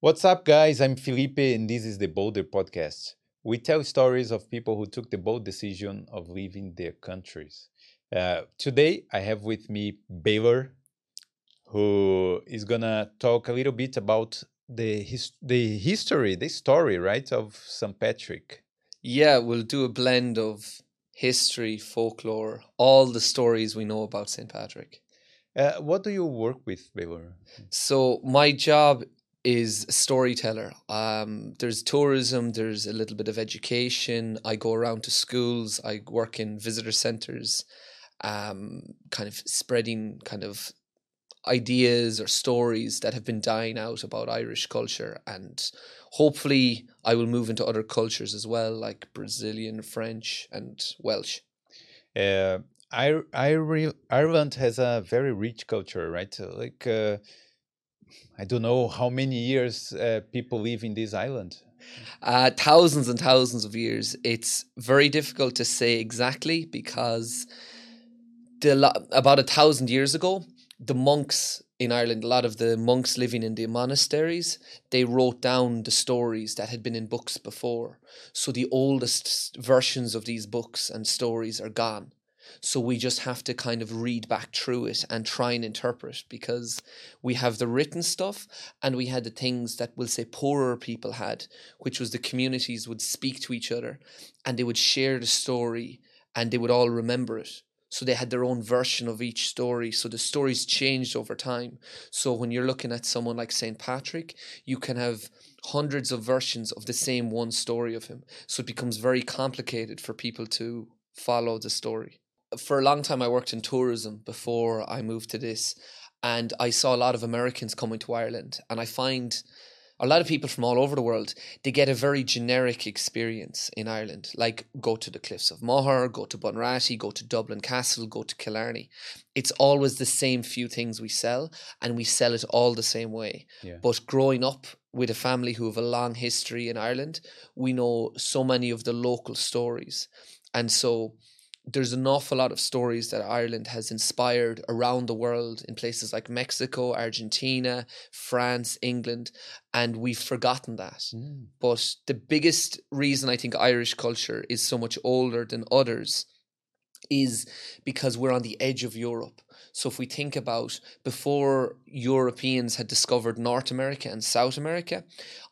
What's up, guys? I'm Felipe, and this is the Bolder Podcast. We tell stories of people who took the bold decision of leaving their countries. Uh, today, I have with me Balor, who is gonna talk a little bit about the his- the history, the story, right, of St. Patrick. Yeah, we'll do a blend of history, folklore, all the stories we know about St. Patrick. Uh, what do you work with, Balor? So my job is a storyteller. Um, there's tourism, there's a little bit of education. I go around to schools, I work in visitor centers, um, kind of spreading kind of ideas or stories that have been dying out about Irish culture. And hopefully, I will move into other cultures as well, like Brazilian, French, and Welsh. Uh, I, I re- Ireland has a very rich culture, right? Like, uh, I don't know how many years uh, people live in this island. Uh, thousands and thousands of years. It's very difficult to say exactly because the about a thousand years ago, the monks in Ireland, a lot of the monks living in the monasteries, they wrote down the stories that had been in books before. So the oldest versions of these books and stories are gone. So we just have to kind of read back through it and try and interpret because we have the written stuff and we had the things that we'll say poorer people had, which was the communities would speak to each other and they would share the story and they would all remember it. So they had their own version of each story. So the stories changed over time. So when you're looking at someone like St. Patrick, you can have hundreds of versions of the same one story of him. So it becomes very complicated for people to follow the story. For a long time, I worked in tourism before I moved to this, and I saw a lot of Americans coming to Ireland. And I find a lot of people from all over the world they get a very generic experience in Ireland. Like go to the cliffs of Moher, go to Bunratty, go to Dublin Castle, go to Killarney. It's always the same few things we sell, and we sell it all the same way. Yeah. But growing up with a family who have a long history in Ireland, we know so many of the local stories. And so there's an awful lot of stories that Ireland has inspired around the world in places like Mexico, Argentina, France, England, and we've forgotten that. Mm. But the biggest reason I think Irish culture is so much older than others is because we're on the edge of Europe. So if we think about before Europeans had discovered North America and South America,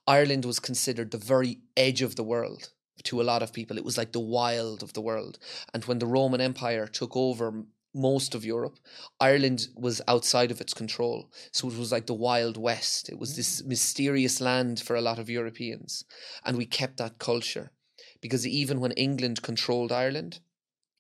Ireland was considered the very edge of the world to a lot of people. It was like the wild of the world. And when the Roman Empire took over most of Europe, Ireland was outside of its control. So it was like the Wild West. It was this mm. mysterious land for a lot of Europeans. And we kept that culture. Because even when England controlled Ireland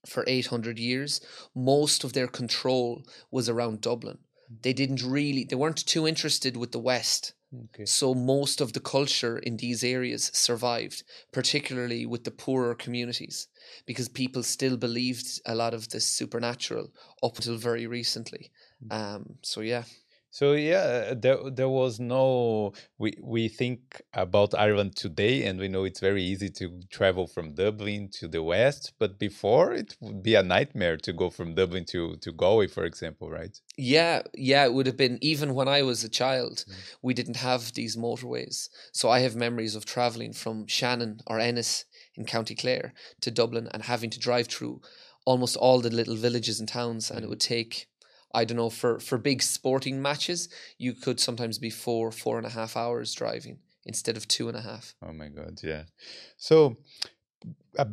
for 800 years, most of their control was around Dublin. Mm. They didn't really, they weren't too interested with the West. Okay. So most of the culture in these areas survived, particularly with the poorer communities, because people still believed a lot of the supernatural up until very recently. Um, so yeah, So yeah, there there was no we we think about Ireland today and we know it's very easy to travel from Dublin to the west, but before it would be a nightmare to go from Dublin to to Galway, for example, right? yeah, yeah. It would have been even when I was a child, mm. we didn't have these motorways. So I have memories of traveling from Shannon or Ennis in County Clare to Dublin and having to drive through almost all the little villages and towns, and it mm. would take. I don't know for for big sporting matches, you could sometimes be four four and a half hours driving instead of two and a half. Oh my God, yeah. So uh,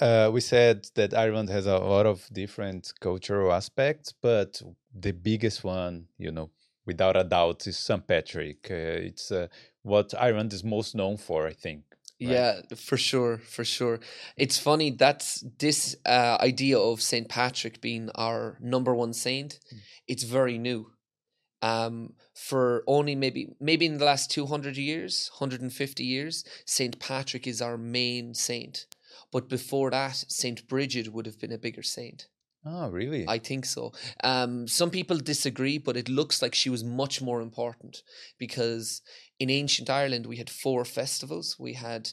uh, we said that Ireland has a lot of different cultural aspects, but the biggest one, you know, without a doubt, is St. Patrick. Uh, it's uh, what Ireland is most known for, I think. Right? Yeah, for sure, for sure. It's funny that's this uh, idea of Saint Patrick being our number one saint. It's very new. Um, for only maybe maybe in the last two hundred years, hundred and fifty years, Saint Patrick is our main saint. But before that, Saint Bridget would have been a bigger saint. Oh, really? I think so. Um, some people disagree, but it looks like she was much more important because in ancient Ireland we had four festivals. We had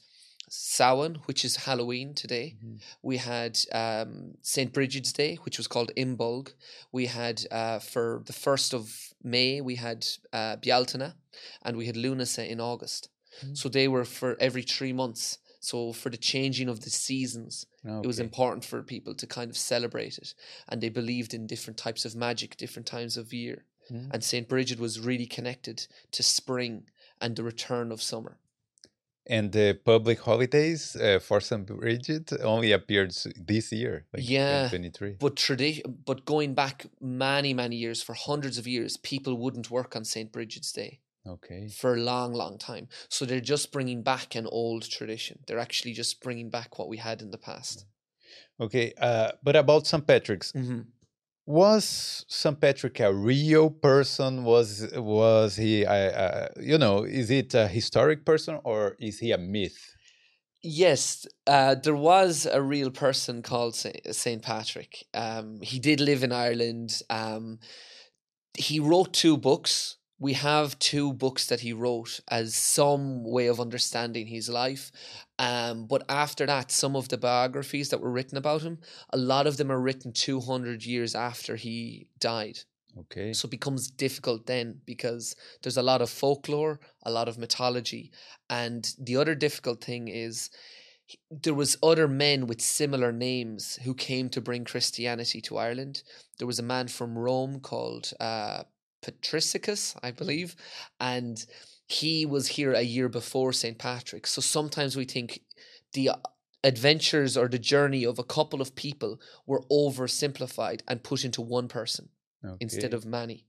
Samhain, which is Halloween today. Mhm. We had um, St. Bridget's Day, which was called Imbolg. We had, uh, for the 1st of May, we had uh, Bealtaine, and we had Lunasa in August. Mm. So they were for every three months. So for the changing of the seasons, it was important for people to kind of celebrate it. And they believed in different types of magic, different times of year. Mm. And St. Bridget was really connected to spring and the return of summer. And the public holidays uh, for St. Bridget only appeared this year, like Yeah. 2023. But tradi- but going back many, many years, for hundreds of years, people wouldn't work on St. Bridget's Day Okay. for a long, long time. So they're just bringing back an old tradition. They're actually just bringing back what we had in the past. Okay. Uh, but about St. Patrick's, mm -hmm. was St. Patrick a real person? Was was he? Uh, uh, you know, is it a historic person or is he a myth? Yes, uh, there was a real person called Saint Patrick. Um, he did live in Ireland. Um, he wrote two books. We have two books that he wrote as some way of understanding his life. Um, but after that, some of the biographies that were written about him, a lot of them are written 200 years after he died. Okay. So it becomes difficult then because there's a lot of folklore, a lot of mythology. And the other difficult thing is there was other men with similar names who came to bring Christianity to Ireland. There was a man from Rome called uh, Patricus, I believe, and he was here a year before St. Patrick. So sometimes we think the adventures or the journey of a couple of people were oversimplified and put into one person instead of many.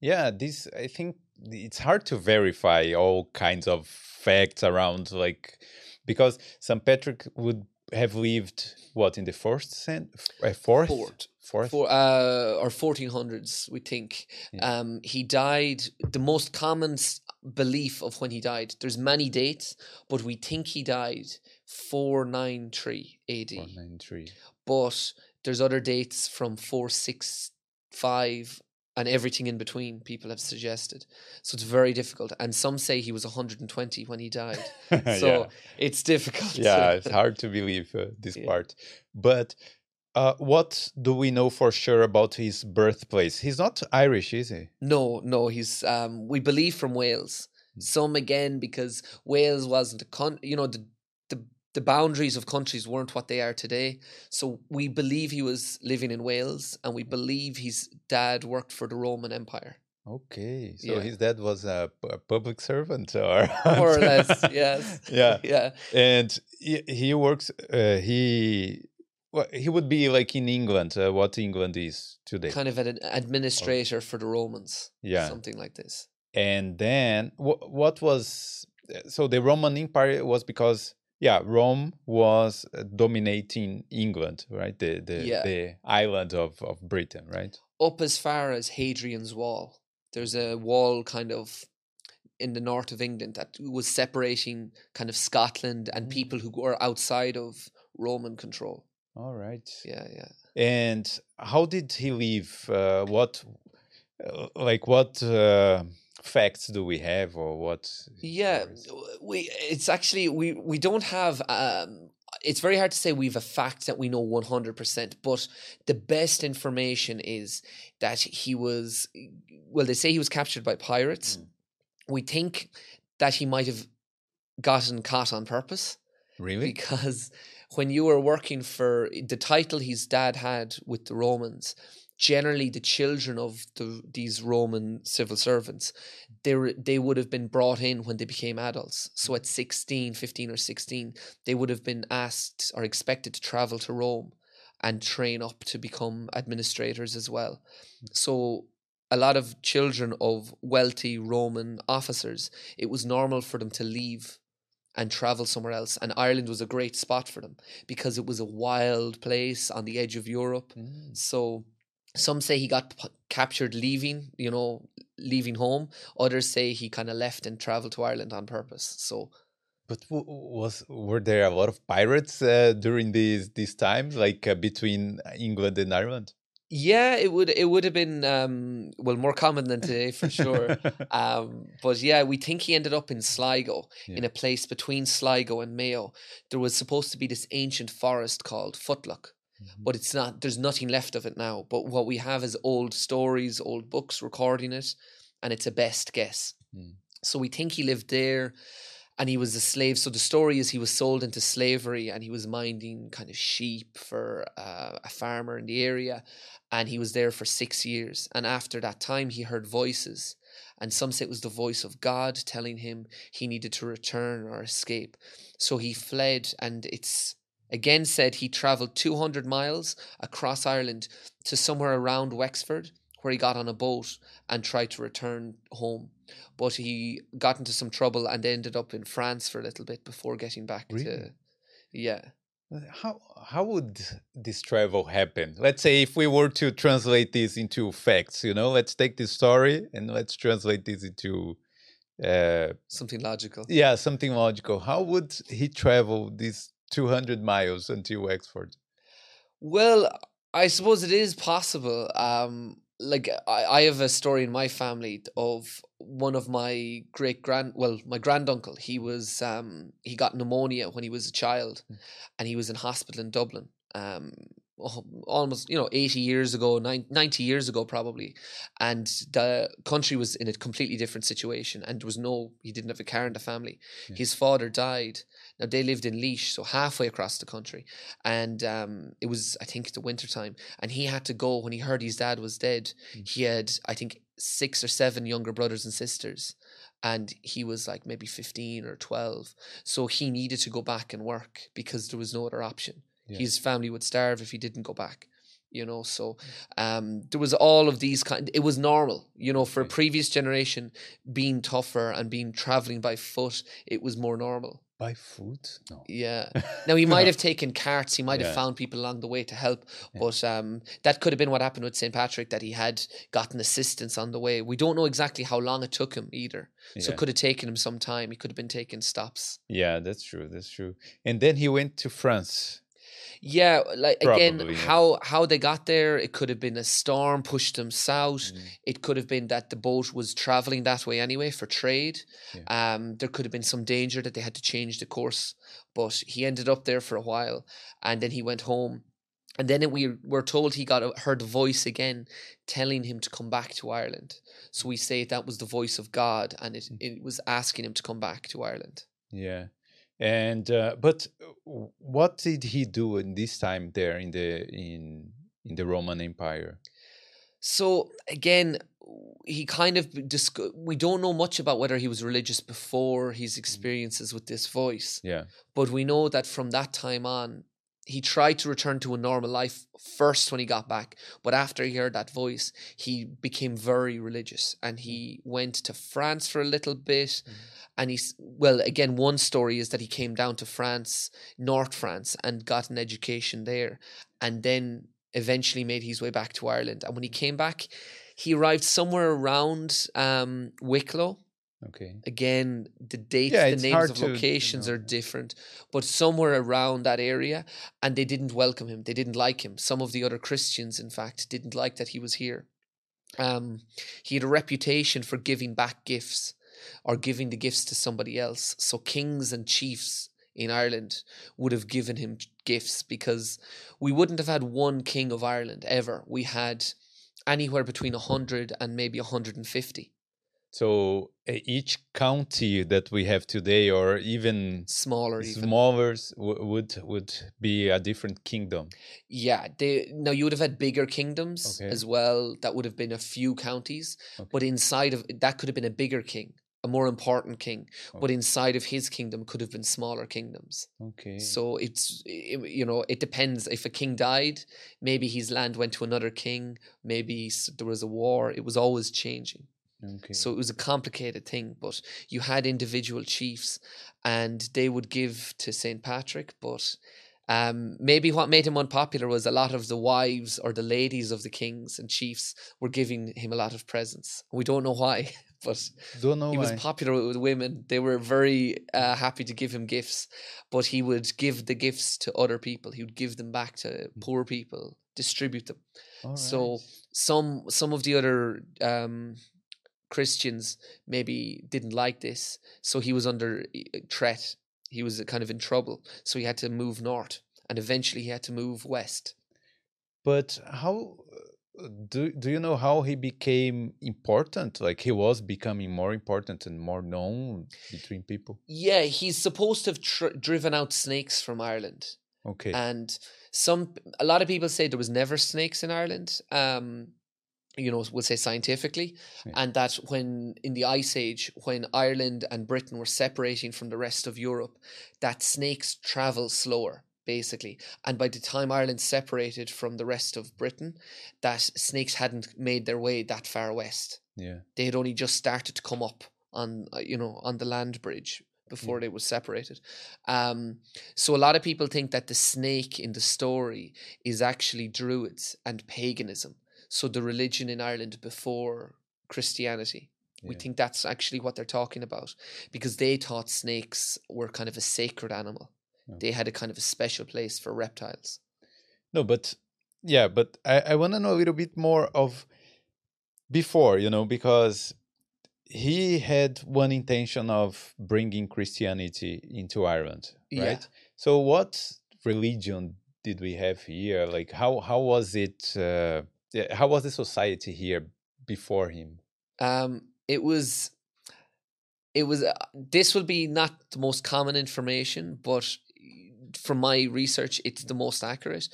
Yeah, this I think it's hard to verify all kinds of facts around like because St. Patrick would have lived what in the first cent uh, fourth Fourth. fourth For uh, or fourteen hundreds, we think. Yeah. Um, he died. The most common belief of when he died. There's many dates, but we think he died four nine three A.D. 493. But there's other dates from four six five and everything in between. People have suggested, so it's very difficult. And some say he was 120 when he died. So yeah. it's difficult. yeah, it's hard to believe uh, this Yeah. part. But uh, what do we know for sure about his birthplace? He's not Irish, is he? No, no, he's um we believe from Wales. Mm. Some again because Wales wasn't a con you know the the boundaries of countries weren't what they are today. So we believe he was living in Wales and we believe his dad worked for the Roman Empire. Okay, so Yeah. his dad was a public servant, or More or less, yes. Yeah, Yeah. and he, he works. Uh, he well, he would be like in England. Uh, what England is today. Kind of an administrator for the Romans. Yeah. Something like this. and then wh- what was uh, so the roman empire was because yeah rome was uh, dominating england right the the, Yeah. the island of, of britain right Up as far as Hadrian's Wall. There's a wall kind of in the north of England that was separating kind of Scotland and Mm. people who were outside of Roman control. all right Yeah, yeah. and how did he leave? uh, what uh, like what uh, facts do we have or what Yeah, we it's actually we we don't have um it's very hard to say we've a fact that we know 100% but the best information is that he was well they say he was captured by pirates. Mm. we think that he might have gotten caught on purpose really? because when you were working for the title his dad had with the Romans, generally the children of the, these Roman civil servants, they were, they would have been brought in when they became adults. So at 16, 15 or 16, they would have been asked or expected to travel to Rome and train up to become administrators as well. So a lot of children of wealthy Roman officers, it was normal for them to leave and travel somewhere else. And Ireland was a great spot for them because it was a wild place on the edge of Europe. Mm. So some say he got p- captured leaving, you know, leaving home. Others say he kind of left and traveled to Ireland on purpose. So But w- was were there a lot of pirates uh, during these these times, like uh, between England and Ireland? Yeah, it would it would have been um, well more common than today for sure. um, but yeah, we think he ended up in Sligo, Yeah. in a place between Sligo and Mayo. There was supposed to be this ancient forest called Foclut, Mhm. but it's not. There's nothing left of it now. But what we have is old stories, old books recording it, and it's a best guess. Mm. So we think he lived there, and he was a slave. So the story is he was sold into slavery, and he was minding kind of sheep for uh, a farmer in the area, and he was there for six years. And after that time, he heard voices. And some say it was the voice of God telling him he needed to return or escape. So he fled, and it's again said he traveled 200 miles across Ireland to somewhere around Wexford, where he got on a boat and tried to return home. But he got into some trouble and ended up in France for a little bit before getting back Really? to. Yeah. Uh, How how would this travel happen? Let's say if we were to translate this into facts, you know, let's take this story and let's translate this into uh Something logical. yeah, something logical. How would he travel these 200 miles until Wexford? Well, I suppose it is possible. Um, like I, I have a story in my family of one of my great grand, well, my granduncle. He was um, he got pneumonia when he was a child, Mm. and he was in hospital in Dublin. Um, almost you know 80 years ago nine- 90 years ago probably and the country was in a completely different situation and there was no he didn't have a car in the family Yeah. his father died now they lived in Laois so halfway across the country and um, it was I think the winter time, and he had to go when he heard his dad was dead. Mm. He had I think six or seven younger brothers and sisters, and he was like maybe fifteen or twelve. So he needed to go back and work because there was no other option. Yeah. His family would starve if he didn't go back. You know, so um, there was all of these kind. It was normal, you know, for a previous generation being tougher and being traveling by foot. It was more normal. By foot? No. Yeah. Now he might have taken carts. He might have found people along the way to help, Yeah. but um, that could have been what happened with St Patrick. That he had gotten assistance on the way. We don't know exactly how long it took him either. So it could have taken him some time. He could have been taking stops. Yeah, that's true. That's true. And then he went to France. Yeah, like again, yeah. how how they got there? It could have been a storm pushed them south. Mm. It could have been that the boat was traveling that way anyway for trade. Um, there could have been some danger that they had to change the course, but he ended up there for a while, and then he went home. And then we were told he got a, heard a voice again telling him to come back to Ireland. So we say that was the voice of God, and it, it was asking him to come back to Ireland. Yeah. And uh, but uh, what did he do in this time there in the in in the Roman Empire? So again, he kind of disc- we don't know much about whether he was religious before his experiences with this voice, Yeah. but we know that from that time on, he tried to return to a normal life first when he got back, but after he heard that voice, he became very religious and he mm. went to France for a little bit. Mm-hmm. And he's well, again, one story is that he came down to France, North France, and got an education there, and then eventually made his way back to Ireland. And when he mm. came back, he arrived somewhere around um, Wicklow. Okay. Again, the dates, Yeah, the names of to- locations know, are different, but somewhere around that area, and they didn't welcome him. They didn't like him. Some of the other Christians, in fact, didn't like that he was here. Um, he had a reputation for giving back gifts or giving the gifts to somebody else. So kings and chiefs in Ireland would have given him gifts because we wouldn't have had one king of Ireland ever. We had anywhere between 100 and maybe 150 So each county that we have today, or even smaller smaller, w- would would be a different kingdom. Yeah, they now you would have had bigger kingdoms Okay. as well. That would have been a few counties, Okay. but inside of that could have been a bigger king, a more important king. But inside of his kingdom could have been smaller kingdoms. Okay. So it's i- you know it depends. If a king died, maybe his land went to another king. Maybe there was a war. It was always changing. Okay. So it was a complicated thing, but you had individual chiefs and they would give to St. Patrick, but um, maybe what made him unpopular was a lot of the wives or the ladies of the kings and chiefs were giving him a lot of presents. We don't know why, but Don't know he was popular with women. They were very uh, happy to give him gifts, but he would give the gifts to other people. He would give them back to Mm. poor people, distribute them. All So some some of the other um, Christians maybe didn't like this, so he was under threat. He was uh, kind of in trouble, so he had to move north, and eventually he had to move west. But how uh, do do you know how he became important? Like he was becoming more important and more known between people. Yeah, he's supposed to have tr- driven out snakes from Ireland. Okay. and some a lot of people say there was never snakes in Ireland. Um, you know, we'll say scientifically, Yeah. and that when in the Ice Age, when Ireland and Britain were separating from the rest of Europe, that snakes travel slower, basically. And by the time Ireland separated from the rest of Britain, that snakes hadn't made their way that far west. yeah. They had only just started to come up on, uh, you know, on the land bridge before they was separated. Um, so a lot of people think that the snake in the story is actually Druids and paganism. So the religion in Ireland before Christianity. We think that's actually what they're talking about because they thought snakes were kind of a sacred animal. Oh. They had a kind of a special place for reptiles. No, but yeah, but I, I want to know a little bit more of before, you know, because he had one intention of bringing Christianity into Ireland, Yeah. right? So what religion did we have here? Like how how was it? Uh, yeah, how was the society here before him? Um, it was, it was. Uh, this will be not the most common information, but from my research, it's the most accurate.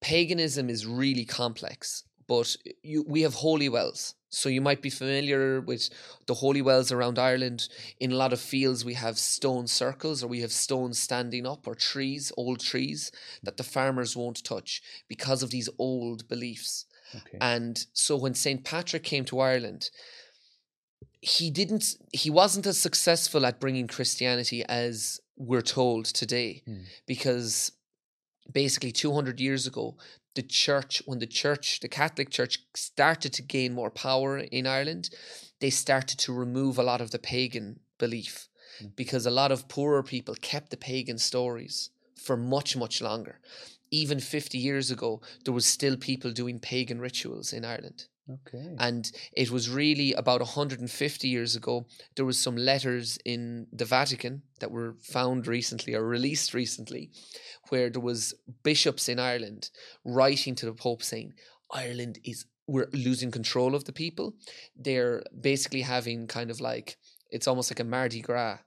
Paganism is really complex, but you we have holy wells. So you might be familiar with the holy wells around Ireland. In a lot of fields, we have stone circles, or we have stones standing up, or trees, old trees that the farmers won't touch because of these old beliefs. Okay. And so when St. Patrick came to Ireland, he didn't he wasn't as successful at bringing Christianity as we're told today Hmm. because basically 200 years ago the church when the church the Catholic church started to gain more power in Ireland they started to remove a lot of the pagan belief Hmm. because a lot of poorer people kept the pagan stories for much much longer even 50 years ago there was still people doing pagan rituals in Ireland okay. and it was really about 150 years ago there was some letters in the vatican that were found recently or released recently where there was bishops in ireland writing to the pope saying ireland is we're losing control of the people they're basically having kind of like it's almost like a mardi gras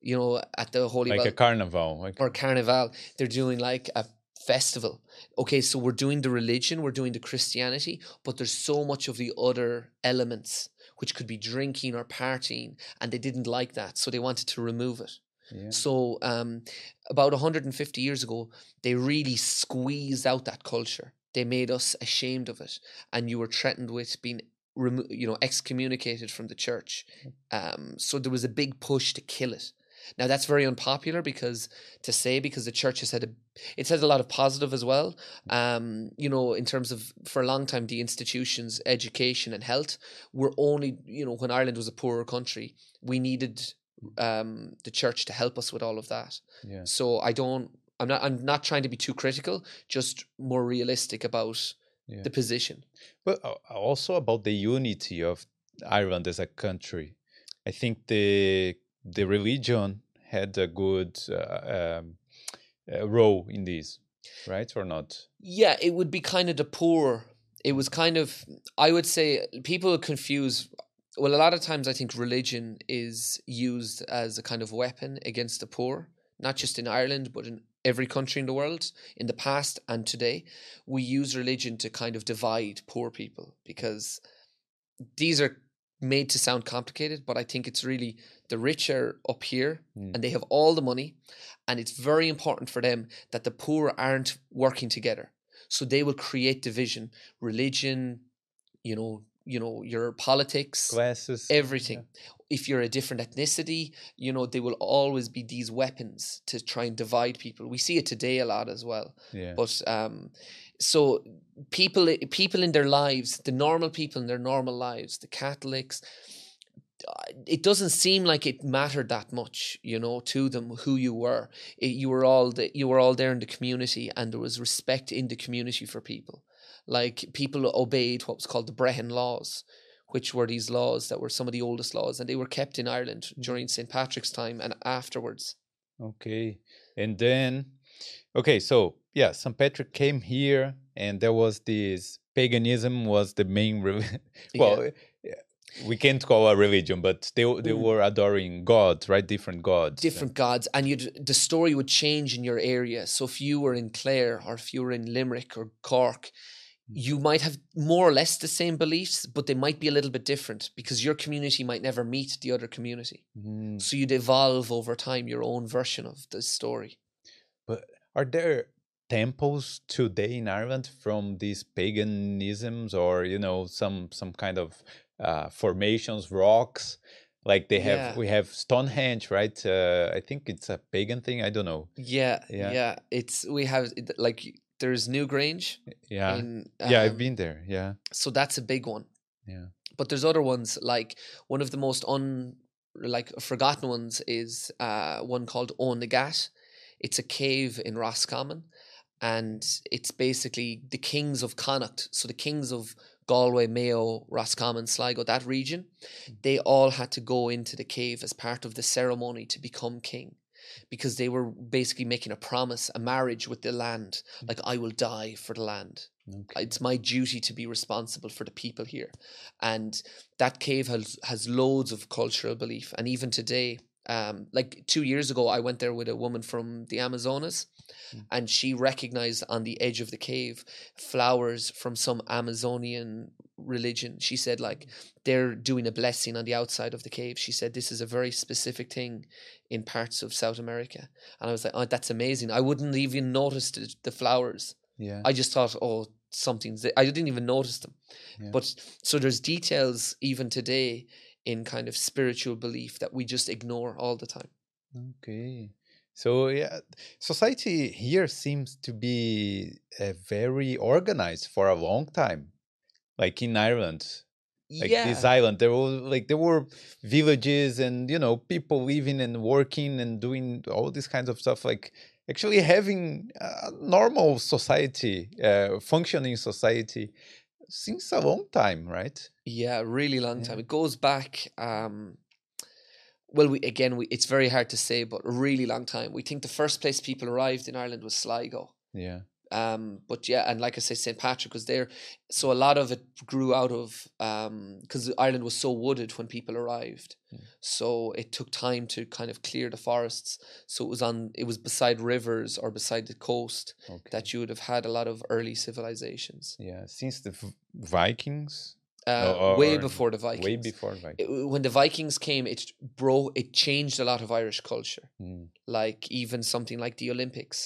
you know at the holy like a carnival. Like, or carnival they're doing like a festival. Okay so we're doing the religion we're doing the christianity but there's so much of the other elements which could be drinking or partying and they didn't like that so they wanted to remove it. Yeah. so um, about 150 years ago they really squeezed out that culture. They made us ashamed of it and you were threatened with being remo- you know excommunicated from the church. Um, so there was a big push to kill it now that's very unpopular because to say because the church has had a it's had a lot of positive as well um you know in terms of for a long time the institutions education and health were only you know when ireland was a poorer country we needed um the church to help us with all of that yeah. so i don't i'm not i'm not trying to be too critical just more realistic about Yeah. the position But uh, also about the unity of Ireland as a country. I think the the religion had a good uh, um, uh, role in this, right or not? Yeah, it would be kind of the poor. It was kind of, I would say, people confuse. Well, a lot of times I think religion is used as a kind of weapon against the poor, not just in Ireland, but in every country in the world, in the past and today. We use religion to kind of divide poor people because these are made to sound complicated, but I think it's really the rich are up here Mm. and they have all the money, and it's very important for them that the poor aren't working together. So they will create division, religion, you know, you know, your politics, Classes, everything. If you're a different ethnicity, you know, they will always be these weapons to try and divide people. We see it today a lot as well. Yeah. But um, so people, people in their lives, the normal people in their normal lives, the Catholics, it doesn't seem like it mattered that much, you know, to them who you were. It, you were all the, you were all there in the community, and there was respect in the community for people. Like people obeyed what was called the Brehon laws, which were these laws that were some of the oldest laws, and they were kept in Ireland during St. Patrick's time and afterwards. Okay. And then, okay, so yeah, St. Patrick came here, and there was this paganism was the main. Re- well, yeah, we can't call a religion, but they they Mm. were adoring gods, right? Different gods. different gods and you'd the story would change in your area so if you were in clare or if you were in limerick or cork you might have more or less the same beliefs but they might be a little bit different because your community might never meet the other community Mm. so you'd evolve over time your own version of the story But are there temples today in Ireland from these paganisms, or you know, some some kind of uh, formations, rocks? Like they have, Yeah. we have Stonehenge, right? Uh, I think it's a pagan thing. I don't know. yeah Yeah. yeah, it's we have like there's newgrange Yeah, in yeah, I've um, been there. Yeah, so that's a big one yeah. but there's other ones like one of the most un like forgotten ones is uh one called Oweynagat. It's a cave in Roscommon and it's basically the kings of Connacht. So the kings of Galway, Mayo, Roscommon, Sligo, that region, they mm-hmm. all had to go into the cave as part of the ceremony to become king. Because they were basically making a promise, a marriage with the land. Mm-hmm. Like, I will die for the land Okay. it's my duty to be responsible for the people here and that cave has has loads of cultural belief and even today um like 2 years ago I went there with a woman from the Amazonas Mm. and she recognized on the edge of the cave flowers from some Amazonian religion she said like they're doing a blessing on the outside of the cave she said this is a very specific thing in parts of South America and I was like oh that's amazing I wouldn't even notice the, the flowers Yeah, I just thought, oh, something's. there. I didn't even notice them. Yeah. But so there's details even today in kind of spiritual belief that we just ignore all the time. Okay. So yeah, society here seems to be uh, very organized for a long time. Like in Ireland, like yeah, this island, there were like there were villages and you know people living and working and doing all these kinds of stuff. Like actually having a normal society, uh, functioning society, since a long time, right? yeah, really long Yeah. time. It goes back. um Well, we again, we, it's very hard to say, but a really long time. We think the first place people arrived in Ireland was Sligo. Yeah. Um but yeah and like i say st patrick was there so a lot of it grew out of um because ireland was so wooded when people arrived Mm. so it took time to kind of clear the forests so it was on it was beside rivers or beside the coast Okay. that you would have had a lot of early civilizations yeah, since the v- Vikings, uh, or- way before the vikings way before Vikings. It- when the vikings came it bro it changed a lot of irish culture Mm. like even something like the olympics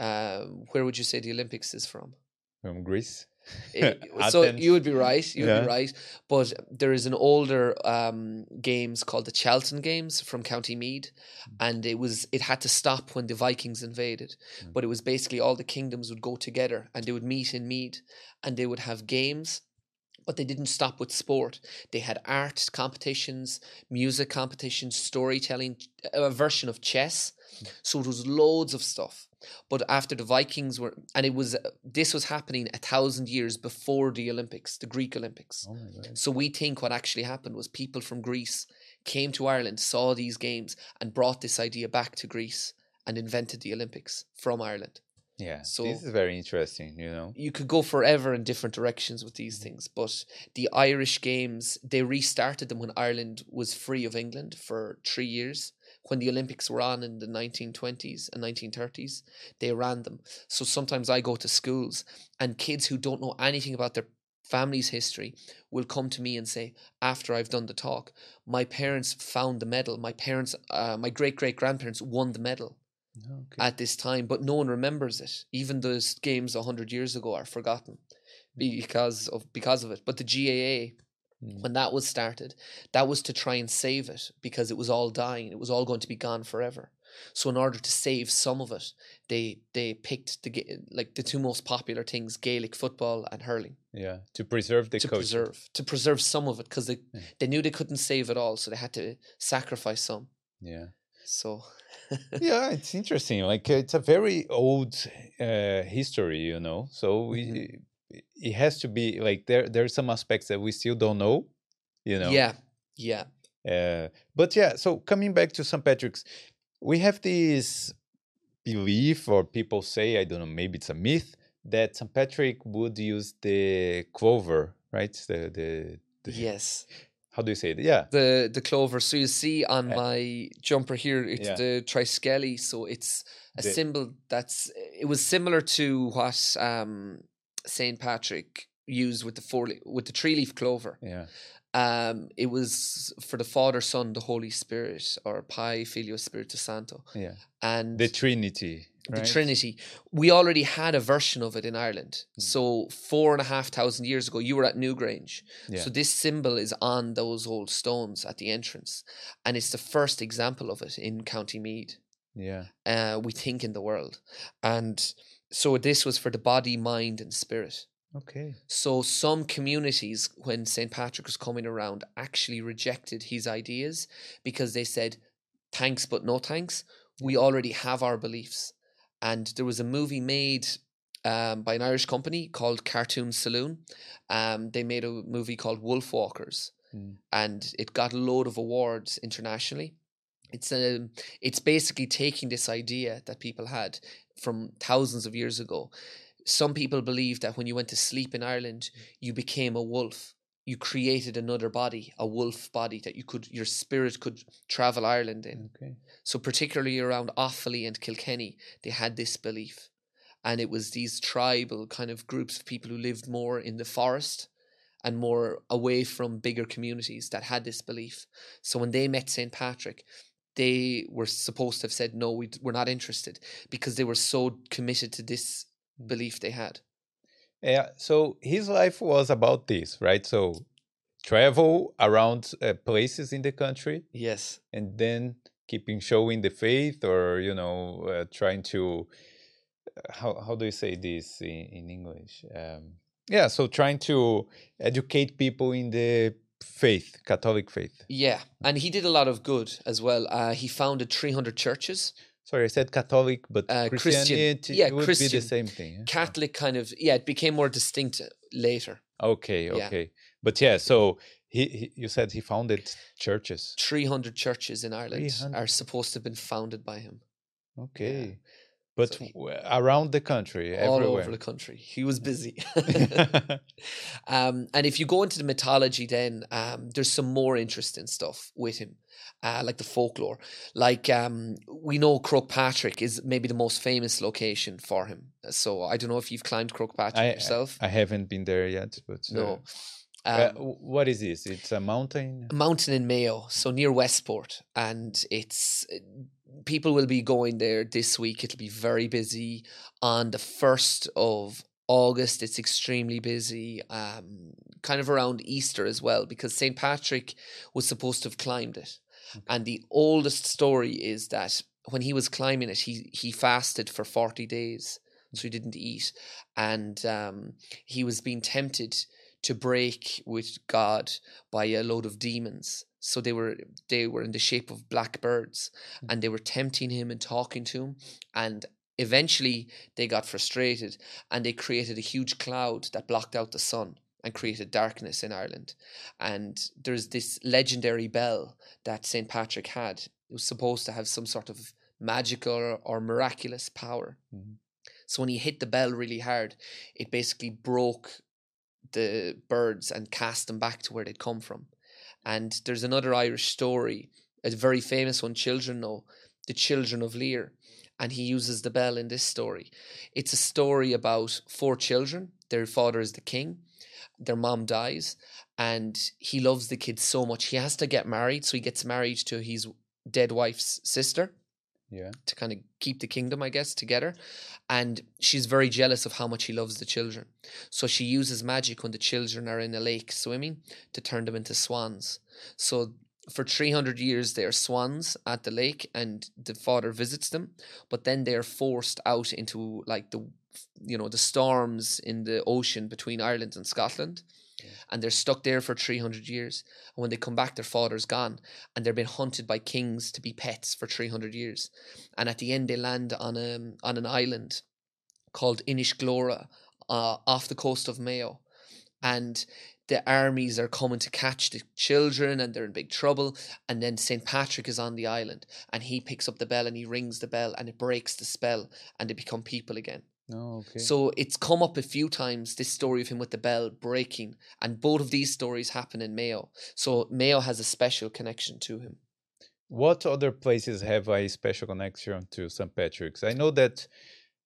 um, where would you say the olympics is from From Greece. It- so you would be right. You would Yeah. be right. But there is an older um, games called the Tailteann Games from County Meath, Mm. and it was it had to stop when the Vikings invaded. Mm. But it was basically all the kingdoms would go together and they would meet in Meath, and they would have games. But they didn't stop with sport. They had art competitions, music competitions, storytelling, a version of chess. Mm. So it was loads of stuff. But after the Vikings were, and it was this was happening a thousand years before the Olympics, the Greek Olympics. Oh. So we think what actually happened was people from Greece came to Ireland, saw these games, and brought this idea back to Greece and invented the Olympics from Ireland. Yeah. So- this is very interesting, you know. You could go forever in different directions with these mm-hmm. things, but the Irish games, they restarted them when Ireland was free of England for three years. When the Olympics were on in the 1920s and 1930s, they ran them. So sometimes I go to schools and kids who don't know anything about their family's history will come to me and say, after I've done the talk, my parents found the medal. My parents, uh, my great great grandparents won the medal Okay. at this time, but no one remembers it. Even those games hundred years ago are forgotten because of because of it. But the GAA, Mm. when that was started, that was to try and save it because it was all dying. It was all going to be gone forever. So in order to save some of it, they they picked the like the two most popular things: Gaelic football and hurling, yeah, to preserve the to culture. preserve to preserve some of it because they Yeah. they knew they couldn't save it all, so they had to sacrifice some. Yeah. So yeah, it's interesting. Like it's a very old uh, history, you know. So we, Mhm. It has to be like there there are some aspects that we still don't know, you know. Yeah, yeah, Uh, but yeah, so coming back to St. Patrick's, we have this belief, or people say, I don't know, maybe it's a myth, that St. Patrick would use the clover, right? The the, the yes. how do you say it? Yeah, The the clover. So you see on Uh, my jumper here, it's yeah. the triskele. So it's a The- symbol that's. It was similar to what um, Saint Patrick used with the four with the three leaf clover. yeah, Um, it was for the Father, Son, the Holy Spirit, or Pi Filio Spiritus Santo, yeah. and The Trinity, the right? Trinity. We already had a version of it in Ireland. Mm. So four and a half thousand years ago, you were at Newgrange. Yeah. So this symbol is on those old stones at the entrance, and it's the first example of it in County Meath. Yeah, Uh, we think in the world, and so this was for the body, mind, and spirit. okay. So some communities, when St. Patrick was coming around, actually rejected his ideas because they said, "Thanks, but no thanks. We already have our beliefs." And there was a movie made um, by an Irish company called Cartoon Saloon. Um, they made a movie called Wolf Walkers, Mm. and it got a load of awards internationally. It's a, it's basically taking this idea that people had from thousands of years ago. Some people believe that when you went to sleep in Ireland, you became a wolf. You created another body, a wolf body that you could, your spirit could travel Ireland in. Okay. So particularly around Offaly and Kilkenny, they had this belief. And it was these tribal kind of groups of people who lived more in the forest and more away from bigger communities that had this belief. So when they met St. Patrick, they were supposed to have said, no, we, we're not interested because they were so committed to this belief they had. Yeah. So his life was about this, right? So travel around uh, places in the country Yes. and then keeping showing the faith or you know uh, trying to uh, how how do you say this in, in english um yeah so trying to educate people in the faith catholic faith Yeah. And he did a lot of good as well. Uh, he founded 300 churches. sorry i said catholic but Uh, Christian. christianity Yeah, would be the same thing yeah? Catholic kind of, yeah, it became more distinct later. okay Yeah. okay but yeah so he, he you said he founded churches 300 churches in Ireland 300. are supposed to have been founded by him okay but So he- around the country all everywhere over the country. He was busy. um, and if you go into the mythology, then um, there's some more interesting stuff with him, uh, like the folklore. Like um, we know Croagh Patrick is maybe the most famous location for him. So I don't know if you've climbed Croagh Patrick I, yourself. I haven't been there yet but uh, no. Uh, Um, w- what is this? It's a mountain. a mountain in Mayo, so near Westport, and it's uh, people will be going there this week. It'll be very busy on the first of August. It's extremely busy, um, kind of around Easter as well, because Saint Patrick was supposed to have climbed it, and the oldest story is that when he was climbing it, he he fasted for forty days, so he didn't eat, and um, he was being tempted to break with God by a load of demons. So they were they were in the shape of black birds, and they were tempting him and talking to him, and eventually they got frustrated and they created a huge cloud that blocked out the sun and created darkness in Ireland. And there's this legendary bell that St. Patrick had. It was supposed to have some sort of magical or miraculous power. Mhm. So when he hit the bell really hard, it basically broke the birds and cast them back to where they'd come from. And there's another Irish story, a very famous one children know, the children of Lear. And he uses the bell in this story. It's a story about four children. Their father is the king. Their mom dies, and he loves the kids so much. He has to get married, so he gets married to his dead wife's sister Yeah. to kind of keep the kingdom, I guess, together. And she's very jealous of how much he loves the children. So she uses magic when the children are in a lake swimming to turn them into swans. So for 300 years, they are swans at the lake and the father visits them. But then they are forced out into like the, you know, the storms in the ocean between Ireland and Scotland. And they're stuck there for 300 years. And when they come back, their father's gone. And they're being hunted by kings to be pets for 300 years. And at the end, they land on, a, on an island called Inishglora uh, off the coast of Mayo, and the armies are coming to catch the children and they're in big trouble. And then St. Patrick is on the island and he picks up the bell and he rings the bell and it breaks the spell and they become people again. Oh, okay. So it's come up a few times, this story of him with the bell breaking. And both of these stories happen in Mayo. So Mayo has a special connection to him. what other places have a special connection to St. Patrick's? I know that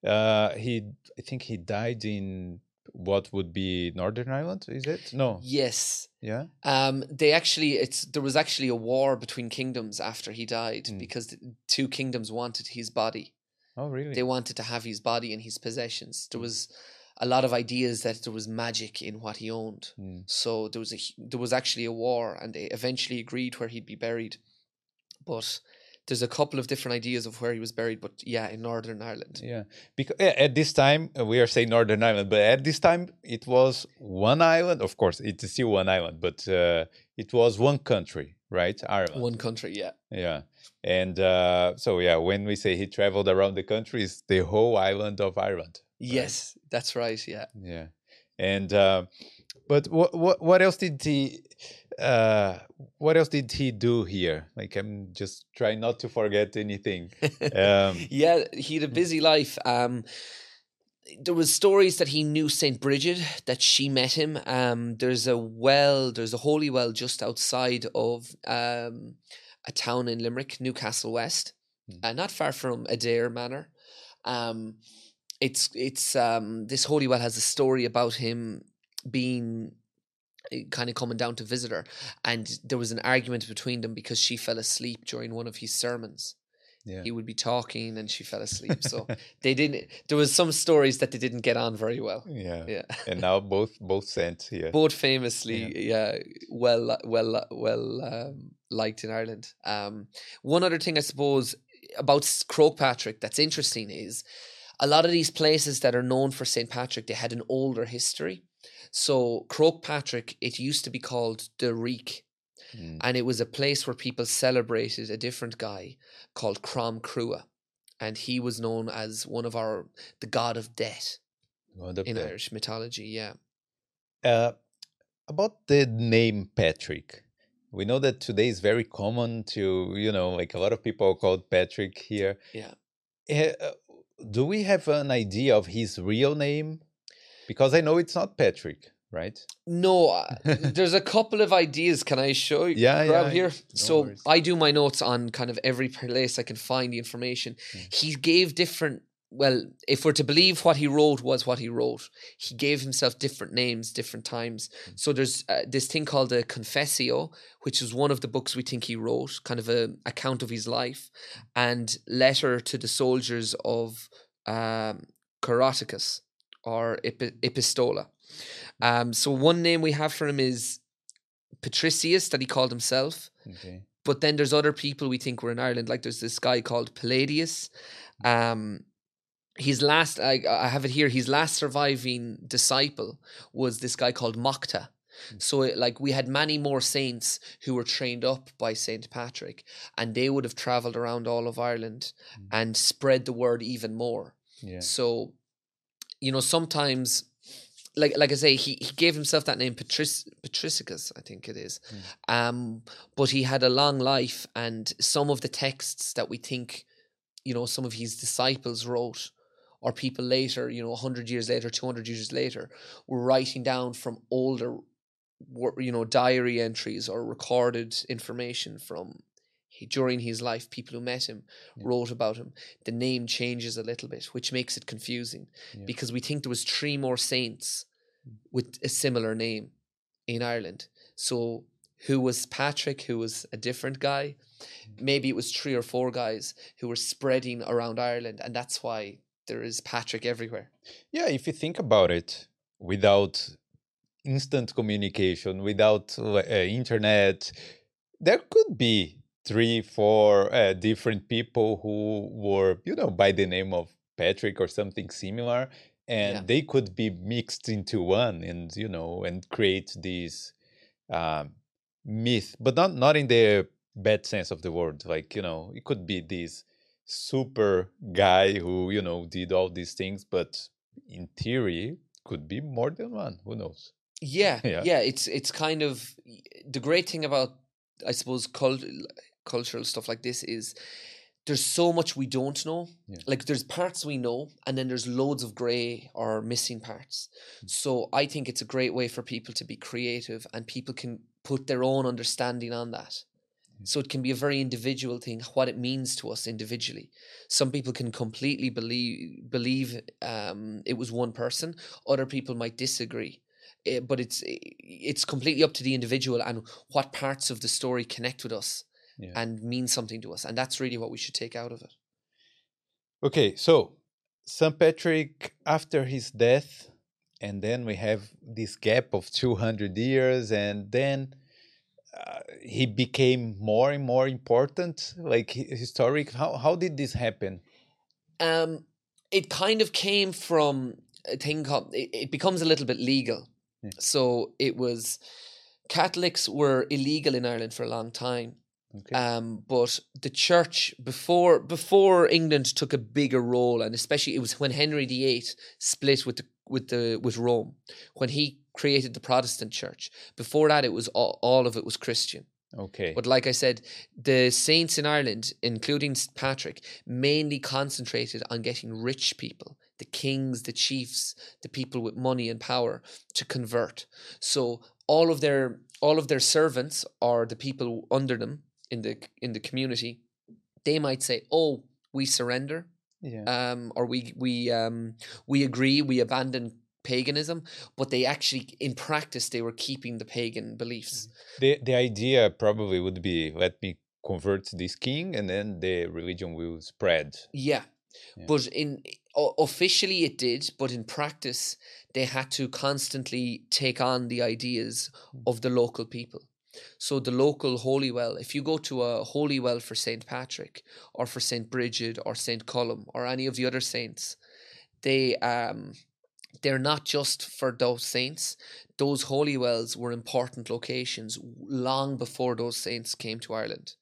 uh, he, I think he died in what would be Northern Ireland. Is it? No. Yes. Yeah. Um, they actually, it's there was actually a war between kingdoms after he died Mm. because the two kingdoms wanted his body. Oh, really? They wanted to have his body and his possessions. There Mm. was a lot of ideas that there was magic in what he owned. Mm. So there was a there was actually a war, and they eventually agreed where he'd be buried. But there's a couple of different ideas of where he was buried. But yeah, in Northern Ireland. Yeah, because at this time uh, we are saying Northern Ireland, but at this time it was one island. Of course, it's still one island, but uh, it was one country, right? Ireland. One country, yeah. Yeah, and uh, so yeah, when we say he traveled around the country, it's the whole island of Ireland. Yes, that's right. Yeah. Yeah, and uh, but what what what else did he? Uh, what else did he do here? Like I'm just trying not to forget anything. Um, yeah, he had a busy life. Um, there was stories that he knew Saint Bridget, that she met him. Um, there's a well, there's a holy well just outside of um, a town in Limerick, Newcastle West, Mm. uh, not far from Adare Manor. Um, it's it's um, this holy well has a story about him being kind of coming down to visit her, and there was an argument between them because she fell asleep during one of his sermons yeah. he would be talking and she fell asleep. So they didn't. There was some stories that they didn't get on very well. yeah. Yeah, and now both both sent here. both famously, yeah, well, well, well um, liked in Ireland. Um, one other thing I suppose about Croagh Patrick that's interesting is a lot of these places that are known for St. Patrick they had an older history. So Croagh Patrick, it used to be called the Reek, Mm. and it was a place where people celebrated a different guy called Crom Cruach, and he was known as one of our the god of death God of in death. Irish mythology. Yeah, Uh, about the name Patrick, we know that today is very common to you know like a lot of people are called Patrick here. Yeah. Eh, uh, do we have an idea of his real name? Because I know it's not Patrick, right? no, uh, there's a couple of ideas. Can I show you? Yeah, grab yeah, here. no so worries. I do my notes on kind of every place I can find the information. Mm. He gave different. Well, if we're to believe what he wrote was what he wrote, he gave himself different names, different times. Mm. So there's uh, this thing called a Confessio, which is one of the books we think he wrote, kind of a account of his life, and letter to the soldiers of um, or Epi- Epistola. Um, so one name we have for him is Patricius, that he called himself. Okay. But then there's other people we think were in Ireland. Like there's this guy called Palladius. Um, his last, I, I have it here. His last surviving disciple was this guy called Mochta. So it, like we had many more saints who were trained up by Saint Patrick, and they would have travelled around all of Ireland Mm. and spread the word even more. Yeah. So, you know, sometimes, like like I say, he, he gave himself that name, Patric- Patricicus, I think it is. Um, but he had a long life, and some of the texts that we think, you know, some of his disciples wrote, or people later, you know, hundred years later, two hundred years later, were writing down from older, you know, diary entries or recorded information from. He, during his life, people who met him Yeah. wrote about him. The name changes a little bit, which makes it confusing Yeah. because we think there was three more saints Mm. with a similar name in Ireland. So who was Patrick? Who was a different guy? Mm. Maybe it was three or four guys who were spreading around Ireland, and that's why there is Patrick everywhere. Yeah, if you think about it, without instant communication, without uh, internet, there could be three, four uh, different people who were, you know, by the name of Patrick or something similar, and Yeah. they could be mixed into one, and you know, and create this um, myth, but not not in the bad sense of the word. Like you know, it could be this super guy who you know did all these things, but in theory could be more than one. Who knows? Yeah, Yeah. yeah, It's it's kind of the great thing about I suppose cult, cultural stuff like this is there's so much we don't know. Yeah. Like there's parts we know, and then there's loads of grey or missing parts. Mm. So I think it's a great way for people to be creative, and people can put their own understanding on that. So it can be a very individual thing, what it means to us individually. Some people can completely believe believe um, it was one person. Other people might disagree, Eh, but it's it's completely up to the individual and what parts of the story connect with us Yeah. and mean something to us, and that's really what we should take out of it. Okay, so St. Patrick after his death, and then we have this gap of 200 years, and then uh, he became more and more important, like historic. How, how did this happen? Um, it kind of came from a thing called it, it becomes a little bit legal. Yeah. So it was Catholics were illegal in Ireland for a long time. Okay. Um, but the church before before England took a bigger role, and especially it was when Henry VIII split with the with the with Rome, when he created the Protestant church. Before that, it was all, all of it was Christian. okay. But like I said, the saints in Ireland, including St. Patrick, mainly concentrated on getting rich people, the kings, the chiefs, the people with money and power, to convert. So all of their all of their servants or the people under them in the in the community, they might say, "Oh, we surrender," yeah. um, or we we um, we agree, we abandon paganism, but they actually, in practice, they were keeping the pagan beliefs. the the idea probably would be let me convert this king, and then the religion will spread. Yeah. Yeah. But in o- officially it did, but in practice they had to constantly take on the ideas Mm. of the local people. So the local holy well, if you go to a holy well for Saint Patrick or for Saint Bridget or Saint Colm or any of the other saints, they um they're not just for those saints. Those holy wells were important locations long before those saints came to Ireland.